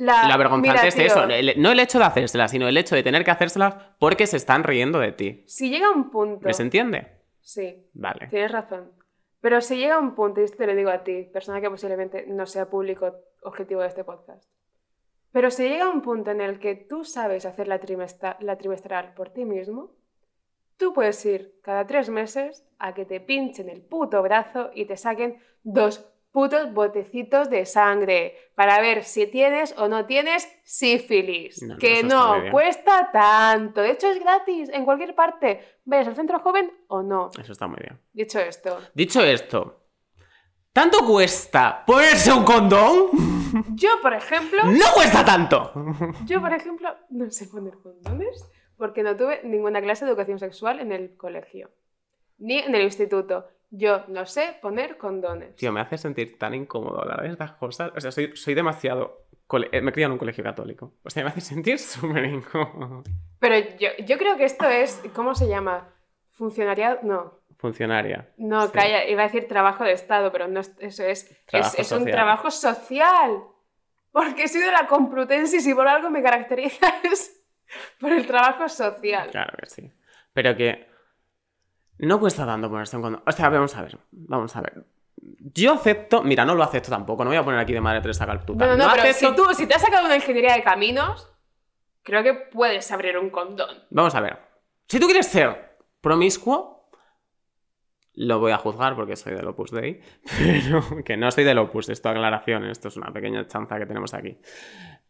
La, vergonzante mira, es tío, eso, el- no el hecho de hacérselas, sino el hecho de tener que hacérselas porque se están riendo de ti. Si llega un punto. ¿Me se entiende? Sí, Vale. tienes razón. Pero si llega un punto, y esto te lo digo a ti, persona que posiblemente no sea público objetivo de este podcast, pero si llega un punto en el que tú sabes hacer la, trimestra- la trimestral por ti mismo, tú puedes ir cada tres meses a que te pinchen el puto brazo y te saquen dos putos botecitos de sangre para ver si tienes o no tienes sífilis. No, que no cuesta tanto. De hecho, es gratis en cualquier parte. Vayas al centro joven o no. Eso está muy bien. Dicho esto, Dicho esto, ¿tanto cuesta ponerse un condón? yo, por ejemplo, ¡No cuesta tanto! yo, por ejemplo, no sé poner condones porque no tuve ninguna clase de educación sexual en el colegio ni en el instituto. Yo no sé poner condones. Tío, me hace sentir tan incómodo hablar de estas cosas. O sea, soy, soy demasiado... eh, Me criado en un colegio católico. O sea, me hace sentir [laughs] súper incómodo. Pero yo, yo creo que esto es, ¿cómo se llama? Funcionariado, no. Funcionaria. No, Sí. calla, iba a decir trabajo de Estado, pero no es- eso es, es, es un social. trabajo social. Porque soy de la Complutense y si por algo me caracteriza [laughs] es por el trabajo social. Claro que sí. Pero que no cuesta tanto ponerse un condón. O sea, vamos a ver. Vamos a ver. Yo acepto... Mira, no lo acepto tampoco. No voy a poner aquí de madre Teresa Calcuta. No, no, no, pero acepto- si tú si te has sacado una ingeniería de caminos, creo que puedes abrir un condón. Vamos a ver. Si tú quieres ser promiscuo, lo voy a juzgar porque soy del Opus Dei, [laughs] pero que no soy del Opus, esto aclaración, esto es una pequeña chanza que tenemos aquí.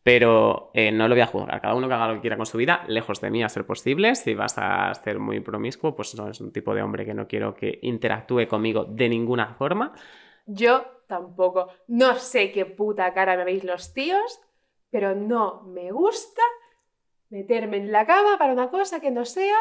Pero eh, no lo voy a juzgar, cada uno que haga lo que quiera con su vida, lejos de mí a ser posible. Si vas a ser muy promiscuo, pues no es un tipo de hombre que no quiero que interactúe conmigo de ninguna forma. Yo tampoco. No sé qué puta cara me veis los tíos, pero no me gusta meterme en la cama para una cosa que no sea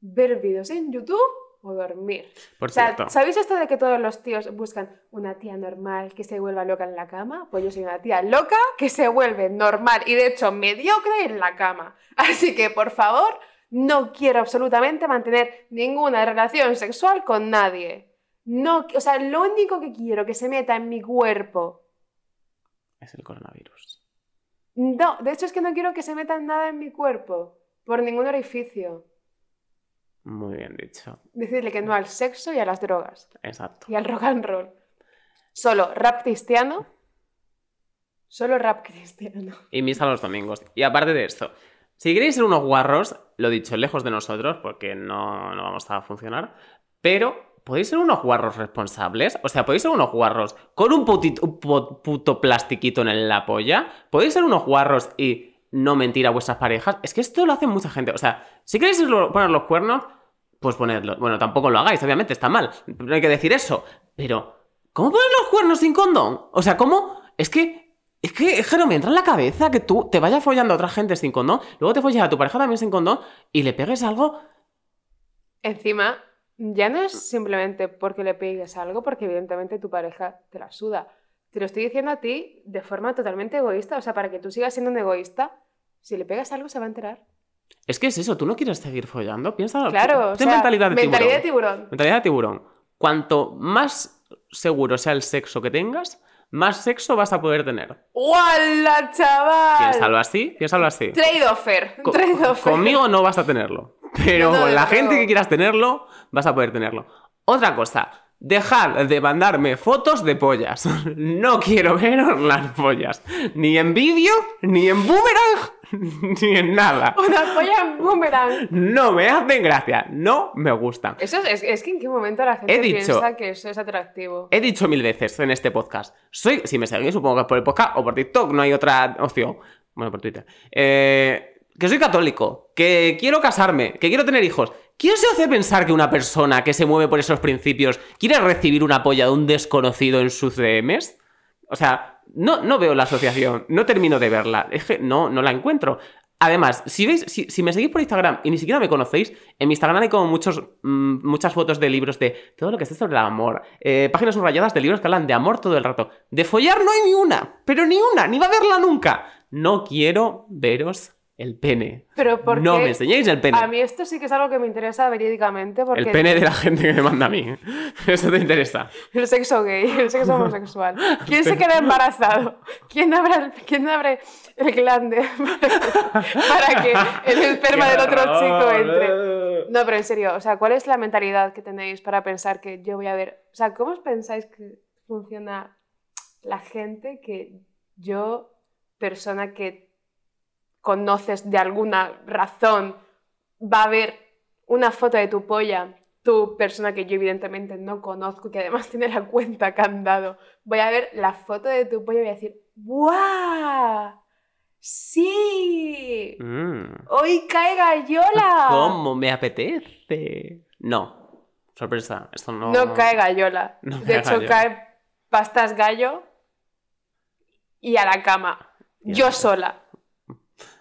ver vídeos en YouTube o dormir. Por O sea, cierto, ¿sabéis esto de que todos los tíos buscan una tía normal que se vuelva loca en la cama? Pues yo soy una tía loca que se vuelve normal y de hecho mediocre en la cama. [laughs] Así que, por favor, no quiero absolutamente mantener ninguna relación sexual con nadie. No, o sea, lo único que quiero que se meta en mi cuerpo. es el coronavirus. No, de hecho es que no quiero que se meta nada en mi cuerpo. Por ningún orificio. Muy bien dicho. Decirle que no al sexo y a las drogas. Exacto. y al rock and roll. Solo rap cristiano. Solo rap cristiano. y misa los domingos. Y aparte de esto, si queréis ser unos guarros, lo dicho, lejos de nosotros, porque no, no vamos a funcionar, pero podéis ser unos guarros responsables. O sea, podéis ser unos guarros con un, putito- un pu- puto plastiquito en la polla. Podéis ser unos guarros y no mentir a vuestras parejas. Es que esto lo hace mucha gente. O sea, si queréis poner los cuernos, pues ponedlos. Bueno, tampoco lo hagáis, obviamente, está mal. No hay que decir eso. Pero, ¿cómo poner los cuernos sin condón? O sea, ¿cómo? Es que es que, es que no me entra en la cabeza que tú te vayas follando a otra gente sin condón, luego te folles a tu pareja también sin condón y le pegues algo. Encima, ya no es simplemente porque le pegues algo, porque evidentemente tu pareja te la suda. Te lo estoy diciendo a ti de forma totalmente egoísta. O sea, para que tú sigas siendo un egoísta, si le pegas algo se va a enterar. Es que es eso, tú no quieres seguir follando, piénsalo. Claro, o sea, mentalidad de mentalidad de tiburón. tiburón. Mentalidad de tiburón. Cuanto más seguro sea el sexo que tengas, más sexo vas a poder tener. ¡Wala, chaval! Piénsalo así, piénsalo así. Trade offer. Co- [laughs] Trade offer. Conmigo no vas a tenerlo. Pero No, no, con la gente que quieras tenerlo, vas a poder tenerlo. Otra cosa, dejad de mandarme fotos de pollas. [laughs] No quiero veros las pollas. Ni en vídeo, ni en boomerang, [laughs] ni en nada. Una polla en boomerang. No me hacen gracia, no me gustan. Eso es, es que en qué momento la gente He dicho- piensa que eso es atractivo. He dicho mil veces en este podcast. Soy, si me seguís, supongo que es por el podcast o por TikTok, no hay otra opción. Bueno, por Twitter. Eh, que soy católico, que quiero casarme, que quiero tener hijos. ¿Quién se hace pensar que una persona que se mueve por esos principios quiere recibir una polla de un desconocido en sus DMs? O sea, no, no veo la asociación, no termino de verla, es que no, no la encuentro. Además, si veis, si, me seguís por Instagram y ni siquiera me conocéis, en mi Instagram hay como muchos, mm, muchas fotos de libros de todo lo que sé sobre el amor, eh, páginas subrayadas de libros que hablan de amor todo el rato. De follar no hay ni una, pero ni una, ni va a haberla nunca. No quiero veros el pene. Pero porque No me enseñéis el pene. a mí esto sí que es algo que me interesa verídicamente porque El pene de la gente que me manda a mí. [laughs] Eso te interesa. el sexo gay, el sexo homosexual. [laughs] ¿Quién se queda embarazado? ¿Quién abre el, quién abre el glande [laughs] para que, el esperma del otro chico entre? No, pero en serio, o sea, ¿cuál es la mentalidad que tenéis para pensar que yo voy a ver? O sea, ¿cómo os pensáis que funciona la gente que yo, persona que conoces de alguna razón, va a ver una foto de tu polla, tu persona que yo evidentemente no conozco, que además tiene la cuenta que han dado, voy a ver la foto de tu polla y voy a decir, ¡guau! ¡Sí! Mm. ¡Hoy cae gallola! ¿Cómo me apetece? No. Sorpresa, esto no. No cae gallola. No de hecho, gallola. cae pastas gallo y a la cama. Yo sola.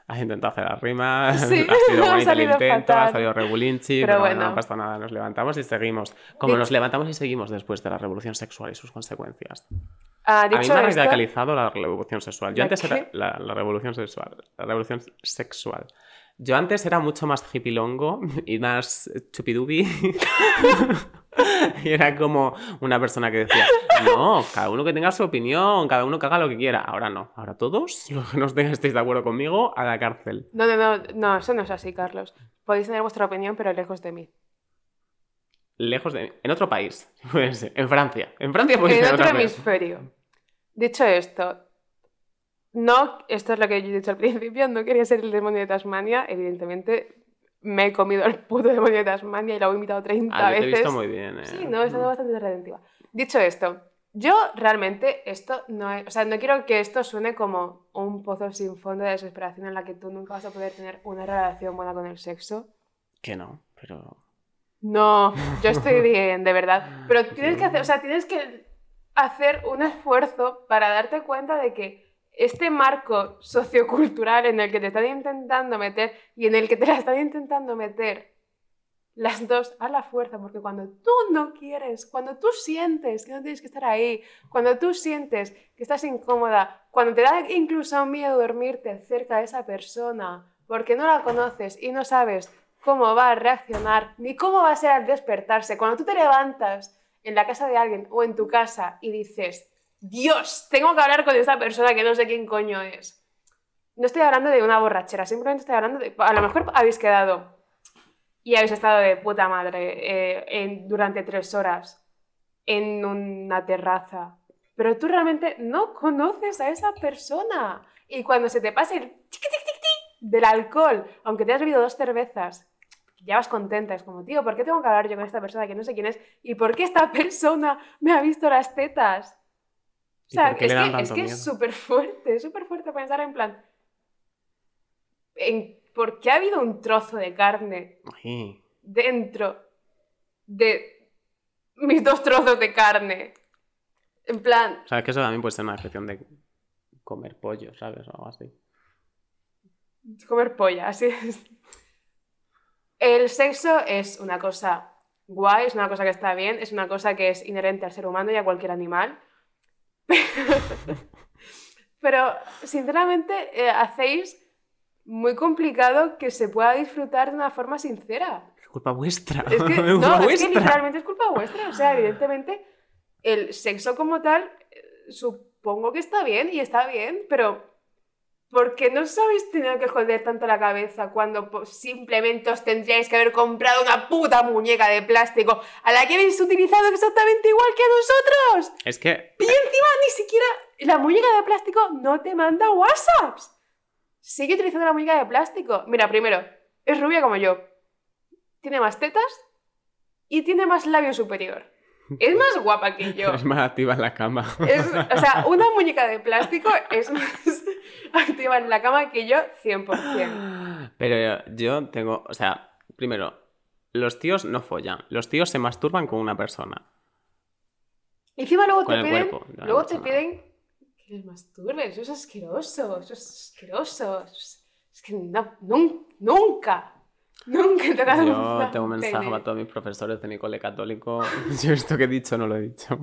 Has intentado hacer las rimas, Sí, [laughs] ha sido [laughs] ha bonito el intento, fatal. ha salido regulinchi, Pero pero, bueno, bueno. no pasa nada, nos levantamos y seguimos. Como Dicho- nos levantamos y seguimos después de la revolución sexual y sus consecuencias. Ah, A mí dicho me ha radicalizado la revolución sexual. Yo ¿La antes era la, la revolución sexual. La revolución sexual. Yo antes era mucho más hippilongo y más chupidubi. [laughs] [laughs] y era como una persona que decía, no, cada uno que tenga su opinión, cada uno que haga lo que quiera. Ahora no. Ahora todos, los que no estéis de acuerdo conmigo, a la cárcel. No, no, no, no, eso no es así, Carlos. Podéis tener vuestra opinión, pero lejos de mí. Lejos de mí. En otro país. [laughs] Puede ser. En Francia. En Francia podéis En tener otro otra hemisferio. Dicho esto, no, esto es lo que yo he dicho al principio, no quería ser el demonio de Tasmania, evidentemente me he comido el puto demonio de Tasmania y lo he imitado 30 Ah, yo te he veces. visto muy bien. eh. Sí, no, está bastante redentiva. Dicho esto, yo realmente esto no es, o sea, no quiero que esto suene como un pozo sin fondo de desesperación en la que tú nunca vas a poder tener una relación buena con el sexo. Que no, pero... No, yo estoy [laughs] bien, de verdad. Pero tienes que hacer, o sea, tienes que hacer un esfuerzo para darte cuenta de que este marco sociocultural en el que te están intentando meter y en el que te la están intentando meter las dos a la fuerza, porque cuando tú no quieres, cuando tú sientes que no tienes que estar ahí, cuando tú sientes que estás incómoda, cuando te da incluso miedo dormirte cerca de esa persona, porque no la conoces y no sabes cómo va a reaccionar, ni cómo va a ser al despertarse, cuando tú te levantas en la casa de alguien o en tu casa y dices, Dios, tengo que hablar con esta persona que no sé quién coño es. No estoy hablando de una borrachera, simplemente estoy hablando de... A lo mejor habéis quedado y habéis estado de puta madre eh, durante tres horas en una terraza, pero tú realmente no conoces a esa persona. Y cuando se te pase el tiqui, tiqui, tiqui, tiqui del alcohol, aunque te has bebido dos cervezas, ya vas contenta. Es como, tío, ¿por qué tengo que hablar yo con esta persona que no sé quién es? ¿Y por qué esta [laughs] persona me ha visto las tetas? O ¿Y sea, es que, es que es súper fuerte, es súper fuerte pensar en plan, en por qué ha habido un trozo de carne Ay, dentro de mis dos trozos de carne. En plan, ¿Sabes que eso también puede ser una expresión de comer pollo, ¿sabes? O algo así. comer polla, así es. El sexo es una cosa guay, es una cosa que está bien, es una cosa que es inherente al ser humano y a cualquier animal. [laughs] Pero, sinceramente, eh, hacéis muy complicado que se pueda disfrutar de una forma sincera. Es culpa vuestra. Es que, [laughs] no, es que literalmente es culpa vuestra. O sea, evidentemente, el sexo como tal, eh, supongo que está bien y está bien, pero ¿por qué no os habéis tenido que joder tanto la cabeza cuando po- simplemente os tendríais que haber comprado una puta muñeca de plástico a la que habéis utilizado exactamente igual que a nosotros? Es que Y encima ni siquiera la muñeca de plástico no te manda WhatsApps. Sigue utilizando la muñeca de plástico. Mira, primero, es rubia como yo. Tiene más tetas y tiene más labio superior. Es más guapa que yo. [laughs] es más activa en la cama. Es- o sea, una muñeca de plástico es más [laughs] activa en la cama que yo 100%. [gasps] Pero yo tengo, o sea, primero, los tíos no follan, los tíos se masturban con una persona. Y encima luego Con te piden, luego te nada. piden que les masturbes. Eso es asqueroso, eso es asqueroso. eso es, es que no, nun- nunca, nunca tocado Yo [laughs] tengo un mensaje para todos mis profesores de mi cole católico. [laughs] Yo esto que he dicho no lo he dicho.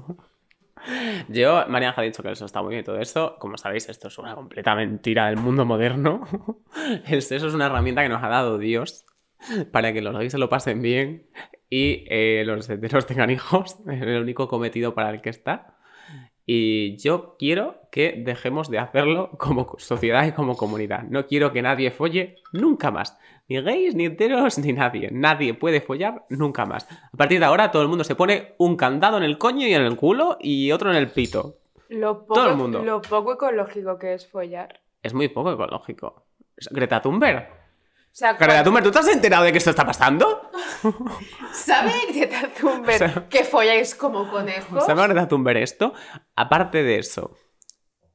[laughs] Yo, María ha dicho que eso está muy bien y todo esto. Como sabéis, esto es una completa mentira del mundo moderno. [laughs] El sexo es una herramienta que nos ha dado Dios para que los gays se lo pasen bien y eh, los heteros tengan hijos. [laughs] Es el único cometido para el que está. Y yo quiero que dejemos de hacerlo como sociedad y como comunidad. No quiero que nadie folle nunca más. Ni gays, ni enteros, ni nadie. Nadie puede follar nunca más. A partir de ahora todo el mundo se pone un candado en el coño y en el culo y otro en el pito. Lo poco, Todo el mundo. Lo poco ecológico que es follar. Es muy poco ecológico. Greta Thunberg. O sea, Thunberg, ¿tú te has enterado de que esto está pasando? [laughs] ¿sabe Greta Thunberg [laughs] O sea- que folláis como conejos? ¿Sabe Greta Thunberg esto? Aparte de eso,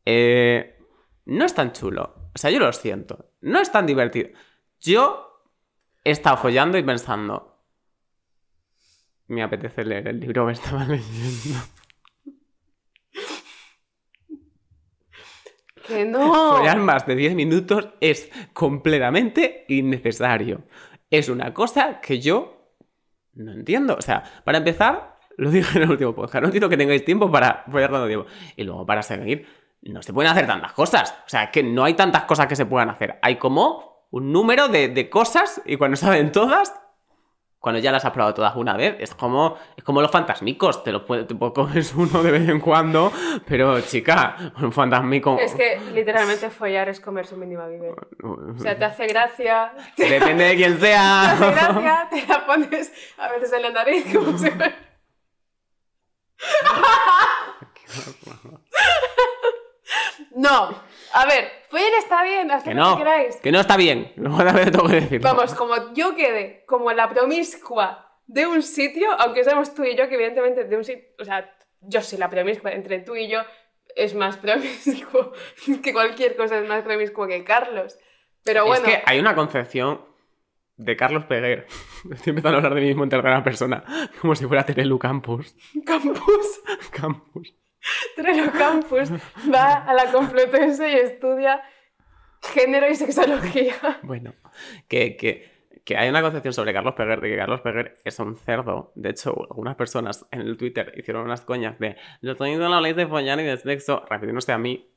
eh, no es tan chulo. O sea, yo lo siento. No es tan divertido. Yo he estado follando y pensando. Me apetece leer el libro que estaba [laughs] leyendo. Que no. [laughs] Follar más de 10 minutos es completamente innecesario. Es una cosa que yo no entiendo. O sea, para empezar, lo dije en el último podcast, no entiendo que tengáis tiempo para follar tanto tiempo. Y luego para seguir, no se pueden hacer tantas cosas. O sea, que no hay tantas cosas que se puedan hacer. Hay como un número de, de cosas y cuando saben todas, cuando ya las has probado todas una vez, es como, es como los fantasmicos. Te lo puedes, te comes [laughs] uno de vez en cuando, pero chica, un fantasmico... Es que literalmente follar es comer su mínima vida. O sea, te hace gracia. Te Depende de quién [laughs] sea. hace gracia, te la pones a veces en la nariz como [laughs] fuera- No, a ver, follar está bien, haz Que lo no, que queráis. que no está bien. [laughs] Tengo que. Vamos, como yo quede como la promiscua de un sitio, aunque seamos tú y yo, que evidentemente de un sitio, o sea, yo soy la promiscua, entre tú y yo es más promiscuo [laughs] que cualquier cosa es más promiscuo que Carlos. Pero bueno, Es que hay una concepción de Carlos Peguer. [laughs] Estoy empezando a hablar de mí mismo en tercera persona, como si fuera Terelu Campus. Campus, Campus. [laughs] Trello Campus va a la Complutense y estudia género y sexología. [laughs] Bueno, que, que, que hay una concepción sobre Carlos Peguer, de que Carlos Peguer es un cerdo. De hecho, algunas personas en el Twitter hicieron unas coñas de lo estoy en la ley de follar y de sexo, refiriéndose a mí.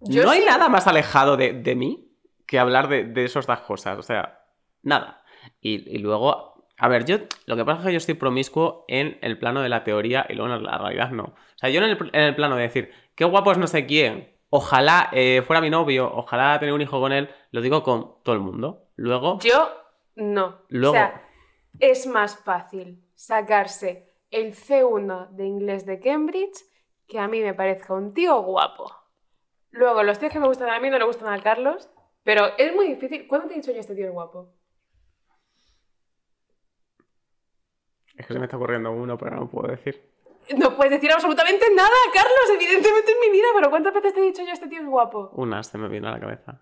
Yo no hay nada más alejado de, de mí que hablar de, de esas dos cosas. O sea, nada. Y, y luego, a ver, yo lo que pasa es que yo estoy promiscuo en el plano de la teoría y luego en la realidad no. O sea, yo en el, en el plano de decir, qué guapo es no sé quién, ojalá eh, fuera mi novio, ojalá tener un hijo con él, lo digo con todo el mundo. Luego, Yo no. Luego- O sea, es más fácil sacarse el C1 de inglés de Cambridge que a mí me parezca un tío guapo. Luego, los tíos que me gustan a mí no le gustan a Carlos, pero es muy difícil. ¿Cuándo te he dicho yo este tío es guapo? Es que se me está ocurriendo uno, pero no puedo decir. No puedes decir absolutamente nada, Carlos, evidentemente en mi vida, pero ¿cuántas veces te he dicho yo este tío es guapo? Una se me vino a la cabeza.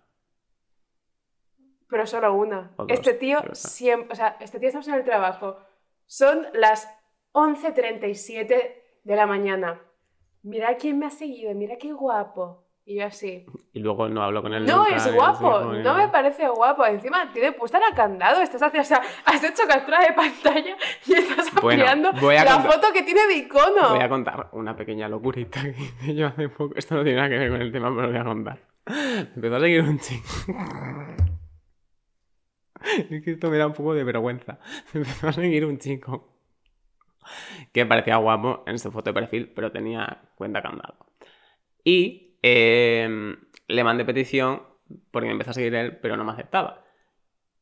Pero solo una. Dos, Este tío siempre, o sea, este tío estamos en el trabajo. Son las 11.37 de la mañana. Mira quién me ha seguido, mira qué guapo. Y yo así. Y luego no hablo con él No nunca, es guapo, no me parece guapo. Encima tiene puesta la candado. Estás haciendo, o sea, has hecho captura de pantalla y estás Bueno, ampliando la foto que tiene de icono. Voy a contar una pequeña locurita que hice yo hace poco. Esto no tiene nada que ver con el tema, pero lo voy a contar. Me empezó a seguir un chico. [laughs] Es que esto me da un poco de vergüenza. Me [laughs] empezó a seguir un chico que parecía guapo en su foto de perfil, pero tenía cuenta candado. Y eh, le mandé petición porque me empezó a seguir él, pero no me aceptaba.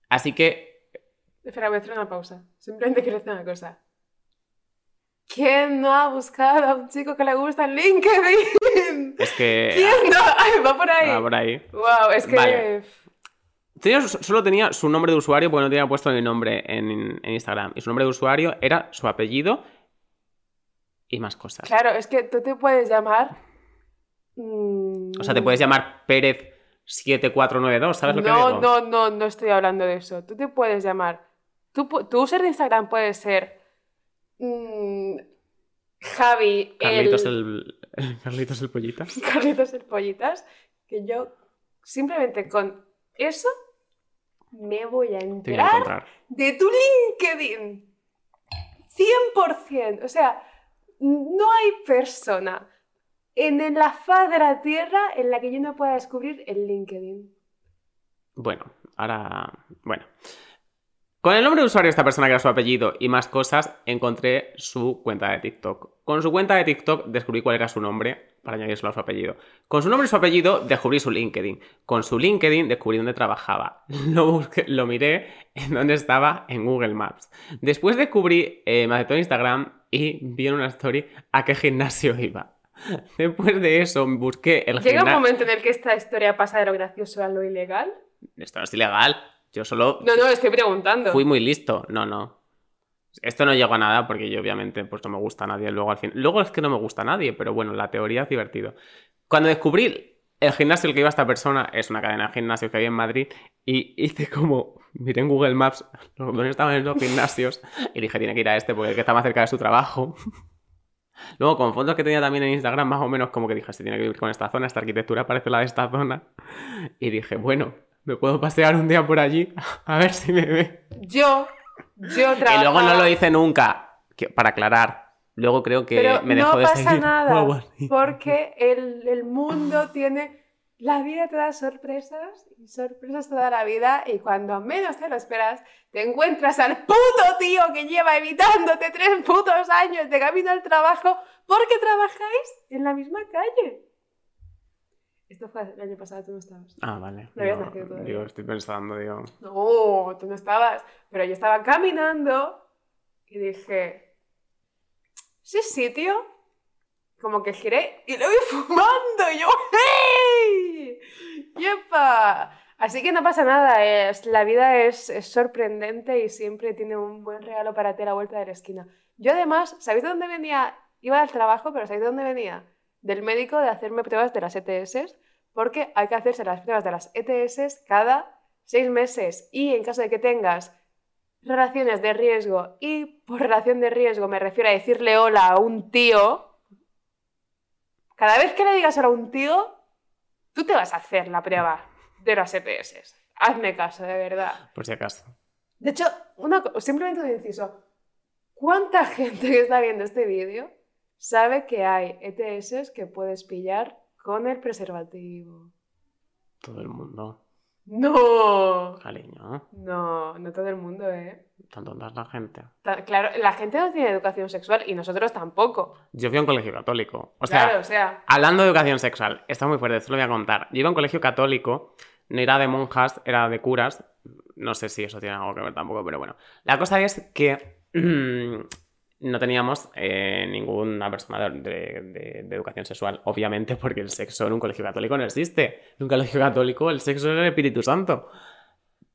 Así que Espera, voy a hacer una pausa. Simplemente quiero decir una cosa. ¿Quién no ha buscado a un chico que le gusta en LinkedIn? [laughs] es que... ¿Quién no? Ay, va por ahí. ah, por ahí. Wow, es que. Vale. Tenía- solo tenía su nombre de usuario porque no tenía puesto el nombre en, en Instagram. Y su nombre de usuario era su apellido y más cosas. Claro, es que tú te puedes llamar. Mm, O sea, te puedes llamar Pérez7492, ¿sabes lo que no, digo? no, no, no estoy hablando de eso. Tú te puedes llamar. Tu, pu- tu user de Instagram puede ser. mm, Javi, Carlitos el, el... el- Carlitos el pollitas. [laughs] Carlitos el Pollitas. Que yo simplemente con eso me voy a voy encontrar. de tu LinkedIn. 100%. O sea, no hay persona en la faz de la Tierra en la que yo no pueda descubrir el LinkedIn. Bueno, ahora... Bueno. Con el nombre de usuario de esta persona que era su apellido y más cosas, encontré su cuenta de TikTok. Con su cuenta de TikTok descubrí cuál era su nombre para añadirlo a su apellido. Con su nombre y su apellido descubrí su LinkedIn. Con su LinkedIn descubrí dónde trabajaba. [laughs] Lo, busqué- lo miré en dónde estaba en Google Maps. Después descubrí, eh, me aceptó Instagram y vi en una story a qué gimnasio iba. [laughs] Después de eso busqué el Llega un momento en el que esta historia pasa de lo gracioso a lo ilegal. Esto no es ilegal. Yo solo No, no, estoy preguntando. Fui muy listo. No, no. Esto no llegó a nada porque yo obviamente pues no me gusta a nadie luego al fin. Luego es que no me gusta a nadie, pero bueno, la teoría es divertido. Cuando descubrí el gimnasio al que iba esta persona, es una cadena de gimnasios que hay en Madrid, y hice como, miré en Google Maps dónde estaban esos gimnasios y dije, tiene que ir a este porque que está más cerca de su trabajo. Luego, con fotos que tenía también en Instagram, más o menos como que dije, se tiene que vivir con esta zona, esta arquitectura parece la de esta zona. Y dije, bueno, me puedo pasear un día por allí a ver si me ve. Yo, yo trabajaba... Y luego no lo hice nunca, que- para aclarar. Luego creo que Pero me dejó no de pasa seguir. [laughs] o nada, porque el, el mundo tiene... La vida te da sorpresas y sorpresas te da la vida y cuando menos te lo esperas te encuentras al puto tío que lleva evitándote tres putos años de camino al trabajo porque trabajáis en la misma calle. Esto fue el año pasado, tú no estabas. Ah, vale. No habías Digo, nacido todavía. digo, estoy pensando, digo. No, tú no estabas. Pero yo estaba caminando y dije, ¿ese sitio? Como que giré y lo vi [laughs] fumando. Y yo, ¡hey! ¡Yepa! Así que no pasa nada, es, la vida es, sorprendente y siempre tiene un buen regalo para ti a la vuelta de la esquina. Yo además, ¿sabéis de dónde venía? Iba al trabajo, pero ¿sabéis de dónde venía? Del médico de hacerme pruebas de las ETS, porque hay que hacerse las pruebas de las ETS cada seis meses y en caso de que tengas relaciones de riesgo y por relación de riesgo me refiero a decirle hola a un tío, cada vez que le digas a un tío, tú te vas a hacer la prueba de las ETS. Hazme caso, de verdad. Por si acaso. De hecho, una, simplemente un inciso. ¿Cuánta gente que está viendo este vídeo sabe que hay ETS que puedes pillar con el preservativo? Todo el mundo. No, Cariño. no, no todo el mundo, ¿eh? Tan tonta es la gente. Claro, la gente no tiene educación sexual y nosotros tampoco. Yo fui a un colegio católico. O sea, claro, o sea, hablando de educación sexual, está muy fuerte, esto lo voy a contar. Yo iba a un colegio católico, no era de monjas, era de curas. No sé si eso tiene algo que ver tampoco, pero bueno. La cosa es que [clears throat] no teníamos eh, ninguna persona de, de- de educación sexual, obviamente, porque el sexo en un colegio católico no existe. En un colegio católico el sexo es el Espíritu Santo.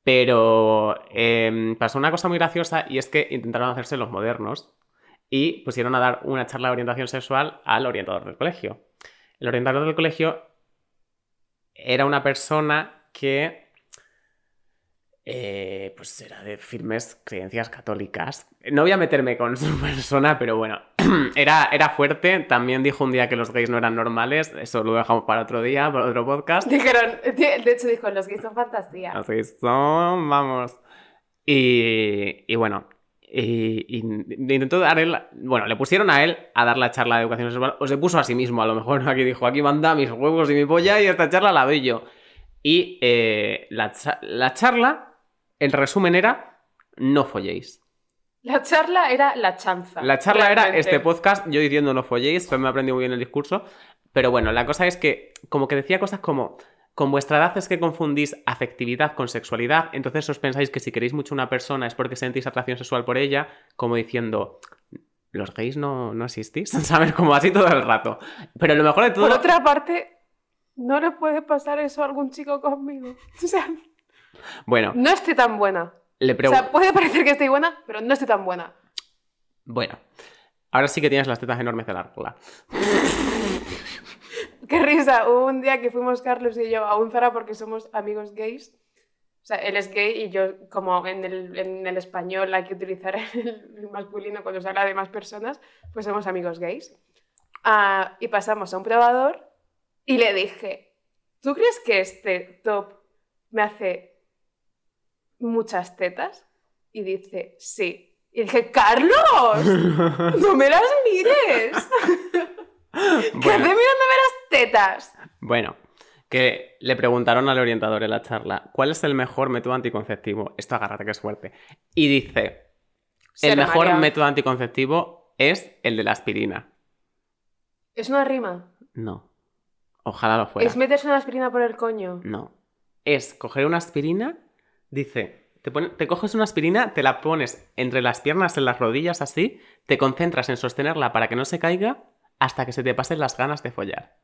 Pero eh, pasó una cosa muy graciosa y es que intentaron hacerse los modernos y pusieron a dar una charla de orientación sexual al orientador del colegio. El orientador del colegio era una persona que eh, pues era de firmes creencias católicas. No voy a meterme con [laughs] su persona, pero bueno, [clears throat] era, era fuerte. También dijo un día que los gays no eran normales. Eso lo dejamos para otro día, para otro podcast. dijeron, [laughs] de hecho dijo, los gays son fantasía. Así son, vamos. Y, y bueno, y, y intentó dar él, bueno, le pusieron a él a dar la charla de educación sexual, o se puso a sí mismo, a lo mejor [laughs] aquí dijo, aquí manda mis huevos y mi polla y esta charla la doy yo. Y eh, la, la charla, en resumen, era, no folléis. La charla era la chanza. La charla era este podcast, yo diciendo no folléis, pues me aprendí muy bien el discurso. Pero bueno, la cosa es que como que decía cosas como, con vuestra edad es que confundís afectividad con sexualidad, entonces os pensáis que si queréis mucho a una persona es porque sentís atracción sexual por ella, como diciendo, los gays no, no existís, [laughs] ¿sabes? Como así todo el rato. Pero lo mejor de todo... Por otra parte, no le puede pasar eso a algún chico conmigo. [laughs] O sea, Bueno, no estoy tan buena. le O sea, puede parecer que estoy buena, pero no estoy tan buena. Bueno, ahora sí que tienes las tetas enormes de larga. [laughs] Qué risa. Hubo un día que fuimos Carlos y yo a un Zara porque somos amigos gays. O sea, él es gay y yo, como en el, en el español hay que utilizar [laughs] el masculino cuando se habla de más personas, pues somos amigos gays. Ah, y pasamos a un probador y le dije, ¿tú crees que este top me hace muchas tetas? Y dice, sí. Y dije, ¡Carlos! ¡No me las mires! [laughs] ¿Qué hace Bueno. mirándome las tetas? Bueno, que le preguntaron al orientador en la charla, ¿cuál es el mejor método anticonceptivo? Esto agárrate que es fuerte. Y dice, el mejor María. método anticonceptivo es el de la aspirina. Es una rima. No. Ojalá lo fuera. Es meterse una aspirina por el coño. No. Es coger una aspirina, dice, te, pone- te coges una aspirina, te la pones entre las piernas, en las rodillas así, te concentras en sostenerla para que no se caiga hasta que se te pasen las ganas de follar.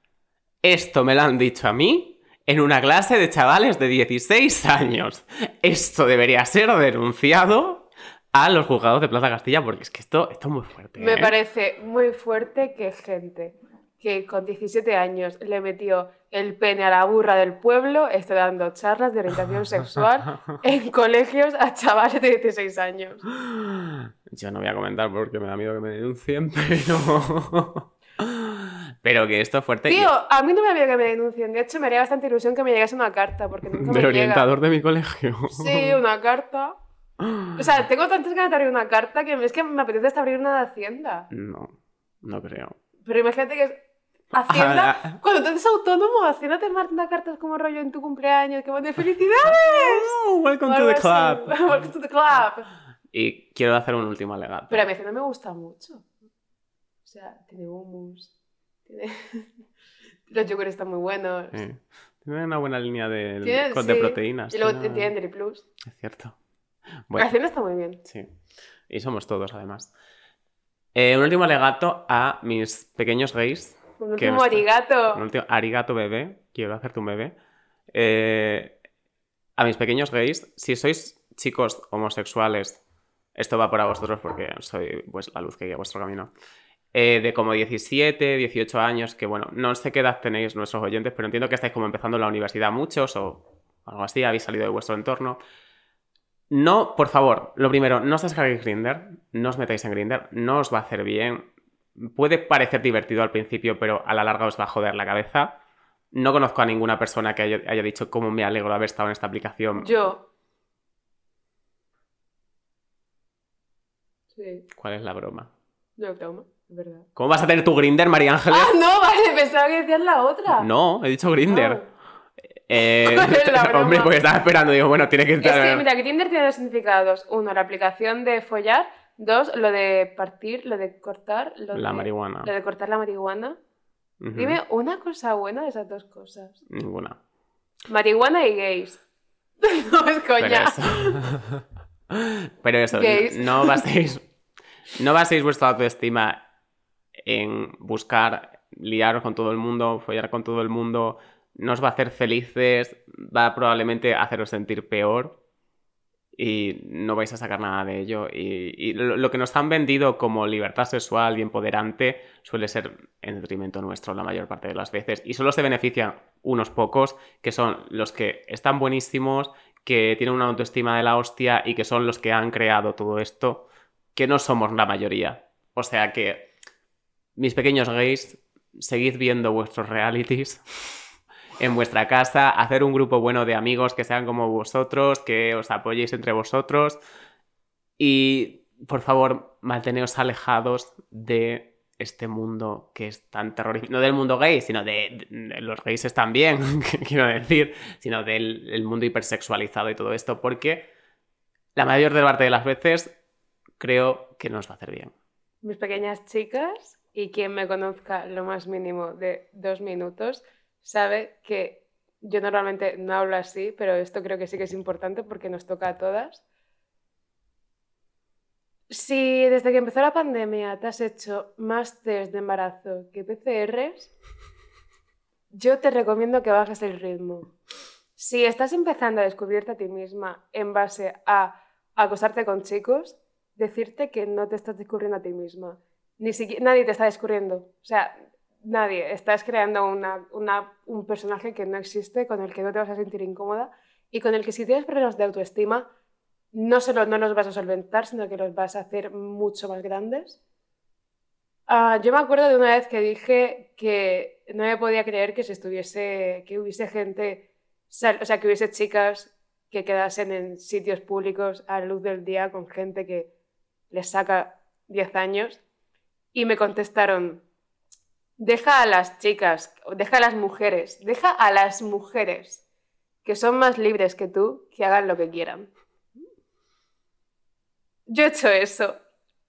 Esto me lo han dicho a mí en una clase de chavales de 16 años. Esto debería ser denunciado a los juzgados de Plaza Castilla porque es que esto, esto es muy fuerte. Me ¿eh? parece muy fuerte que gente que con 17 años le metió el pene a la burra del pueblo esté dando charlas de orientación [laughs] sexual en colegios a chavales de 16 años. Yo no voy a comentar porque me da miedo que me denuncien, [laughs] pero. pero que esto es fuerte. Tío, a mí no me había que me denuncien. De hecho, me haría bastante ilusión que me llegase una carta, porque nunca me Del llega. orientador de mi colegio. Sí, una carta. O sea, tengo tantas ganas de abrir una carta que es que me apetece hasta abrir una de Hacienda. No, no creo. Pero imagínate que Hacienda, cuando tú eres autónomo, Hacienda te manda cartas como rollo en tu cumpleaños, que de felicidades. [laughs] Oh, welcome to the club. [laughs] Welcome to the club. Y quiero hacer un último alegato. Pero a mí Hacienda me gusta mucho. O sea, tiene hummus, tiene... [laughs] los yogures están muy buenos. Sí. Tiene una buena línea de, Tiene- de sí. proteínas. Y luego tiene- tienen Deli Plus. Es cierto. Bueno, Hacienda está muy bien. sí. Y somos todos, además. Eh, un último alegato a mis pequeños gays. Un último arigato. Un último arigato bebé. Quiero hacerte un bebé. Eh, a mis pequeños gays, si sois chicos homosexuales, esto va para vosotros porque soy pues, la luz que guía vuestro camino. eh, de como 17, 18 años, que bueno, no sé qué edad tenéis nuestros oyentes, pero entiendo que estáis como empezando la universidad muchos o algo así, habéis salido de vuestro entorno. No, por favor, lo primero, no os descarguéis Grinder, no os metáis en Grinder, no os va a hacer bien. Puede parecer divertido al principio, pero a la larga os va a joder la cabeza. No conozco a ninguna persona que haya, haya dicho cómo me alegro de haber estado en esta aplicación. Yo. Sí, ¿Cuál es la broma? no broma, es verdad. ¿Cómo vas a tener tu Grinder, María Ángeles? Ah, no, vale, pensaba que decías la otra. No, he dicho Grinder. Ah. Eh, [laughs] ¿Cuál es la [laughs] broma? hombre, porque estaba esperando, digo, bueno, tiene que Es estar. que, mira, Grindr tiene dos significados. Uno, la aplicación de follar. Dos, lo de partir, lo de cortar. Lo la de, marihuana. Lo de cortar la marihuana. Dime una cosa buena de esas dos cosas. Ninguna. Marihuana y gays. [laughs] no es Pero coña. eso. [laughs] Pero eso, Gays. no baséis, no baséis vuestra autoestima en buscar liaros con todo el mundo, follar con todo el mundo, no os va a hacer felices, va probablemente a haceros sentir peor y no vais a sacar nada de ello. Y, lo, lo que nos han vendido como libertad sexual y empoderante suele ser en detrimento nuestro la mayor parte de las veces. Y solo se benefician unos pocos, que son los que están buenísimos, que tienen una autoestima de la hostia y que son los que han creado todo esto, que no somos la mayoría. O sea que, mis pequeños gays, seguid viendo vuestros realities en vuestra casa, hacer un grupo bueno de amigos que sean como vosotros, que os apoyéis entre vosotros y, por favor, manteneos alejados de este mundo que es tan terrorífico. No del mundo gay, sino de, los gays bien, [laughs] quiero decir, sino del el mundo hipersexualizado y todo esto, porque la mayor parte de las veces creo que no os va a hacer bien. Mis pequeñas chicas y quien me conozca lo más mínimo de dos minutos sabe que yo normalmente no hablo así, pero esto creo que sí que es importante porque nos toca a todas. Si desde que empezó la pandemia te has hecho más test de embarazo que PCRs, yo te recomiendo que bajes el ritmo. Si estás empezando a descubrirte a ti misma en base a acostarte con chicos, decirte que no te estás descubriendo a ti misma. Ni siquiera, nadie te está descubriendo. O sea, nadie. Estás creando un personaje que no existe, con el que no te vas a sentir incómoda y con el que si tienes problemas de autoestima, no solo no los vas a solventar, sino que los vas a hacer mucho más grandes. Ah, yo me acuerdo de una vez que dije que no me podía creer que se estuviese, que hubiese gente, o sea, que hubiese chicas que quedasen en sitios públicos a la luz del día con gente que les saca 10 años y me contestaron, deja a las chicas, deja a las mujeres, deja a las mujeres que son más libres que tú que hagan lo que quieran. Yo he hecho eso.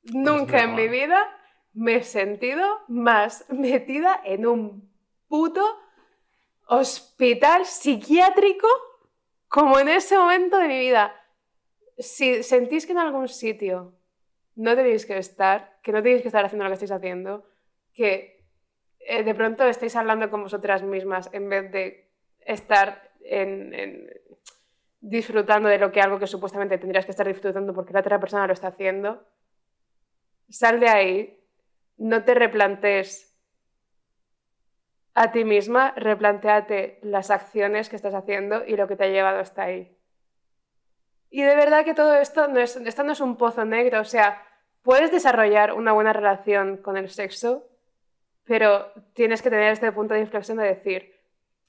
Nunca en mi vida me he sentido más [laughs] metida en un puto hospital psiquiátrico como en ese momento de mi vida. Si sentís que en algún sitio no tenéis que estar, que no tenéis que estar haciendo lo que estáis haciendo, que eh, de pronto estáis hablando con vosotras mismas en vez de estar disfrutando de lo que algo que supuestamente tendrías que estar disfrutando porque la otra persona lo está haciendo, sal de ahí, no te replantes a ti misma, replanteate las acciones que estás haciendo y lo que te ha llevado hasta ahí. Y de verdad que todo esto no es, esto no es un pozo negro, o sea, puedes desarrollar una buena relación con el sexo, pero tienes que tener este punto de inflexión de decir,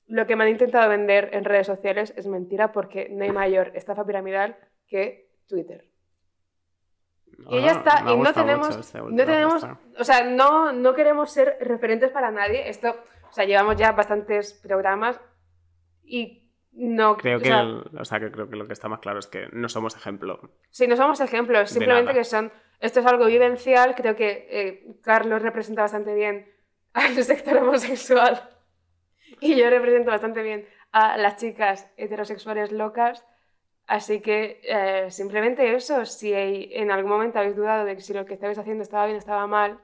lo que me han intentado vender en redes sociales es mentira porque no hay mayor estafa piramidal que Twitter. y ya está, y no tenemos, este no tenemos, o sea, no, no queremos ser referentes para nadie. Esto, o sea, llevamos ya bastantes programas y no creo que, o sea, que creo que lo que está más claro es que no somos ejemplo. Sí, no somos ejemplos, simplemente que son, esto es algo vivencial. Creo que eh, Carlos representa bastante bien al [laughs] sector homosexual y yo represento bastante bien a las chicas heterosexuales locas. Así que eh, simplemente eso, si en algún momento habéis dudado de que si lo que estabais haciendo estaba bien o estaba mal,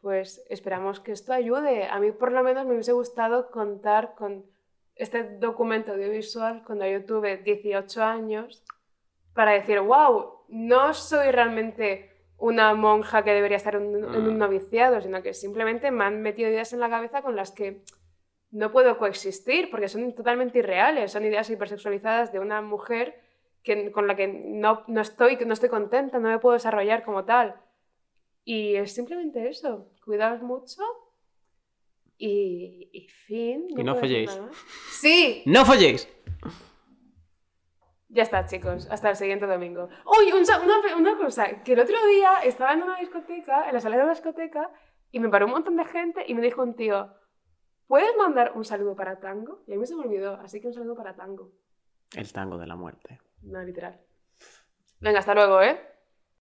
pues esperamos que esto ayude. A mí por lo menos me hubiese gustado contar con este documento audiovisual cuando yo tuve 18 años para decir, wow, no soy realmente una monja que debería estar en, en un ah. noviciado, sino que simplemente me han metido ideas en la cabeza con las que no puedo coexistir porque son totalmente irreales, son ideas hipersexualizadas de una mujer que, con la que no, no, estoy, no estoy contenta, no me puedo desarrollar como tal. Y es simplemente eso, cuidaos mucho y, y fin. No y no folléis. Sí. No folléis. Ya está, chicos. Hasta el siguiente domingo. Uy, una, una, cosa. Que el otro día estaba en una discoteca, en la sala de una discoteca, y me paró un montón de gente y me dijo un tío, ¿Puedes mandar un saludo para Tango? Y a mí se me olvidó, así que un saludo para Tango. El tango de la muerte. No, literal. Venga, hasta luego, ¿eh?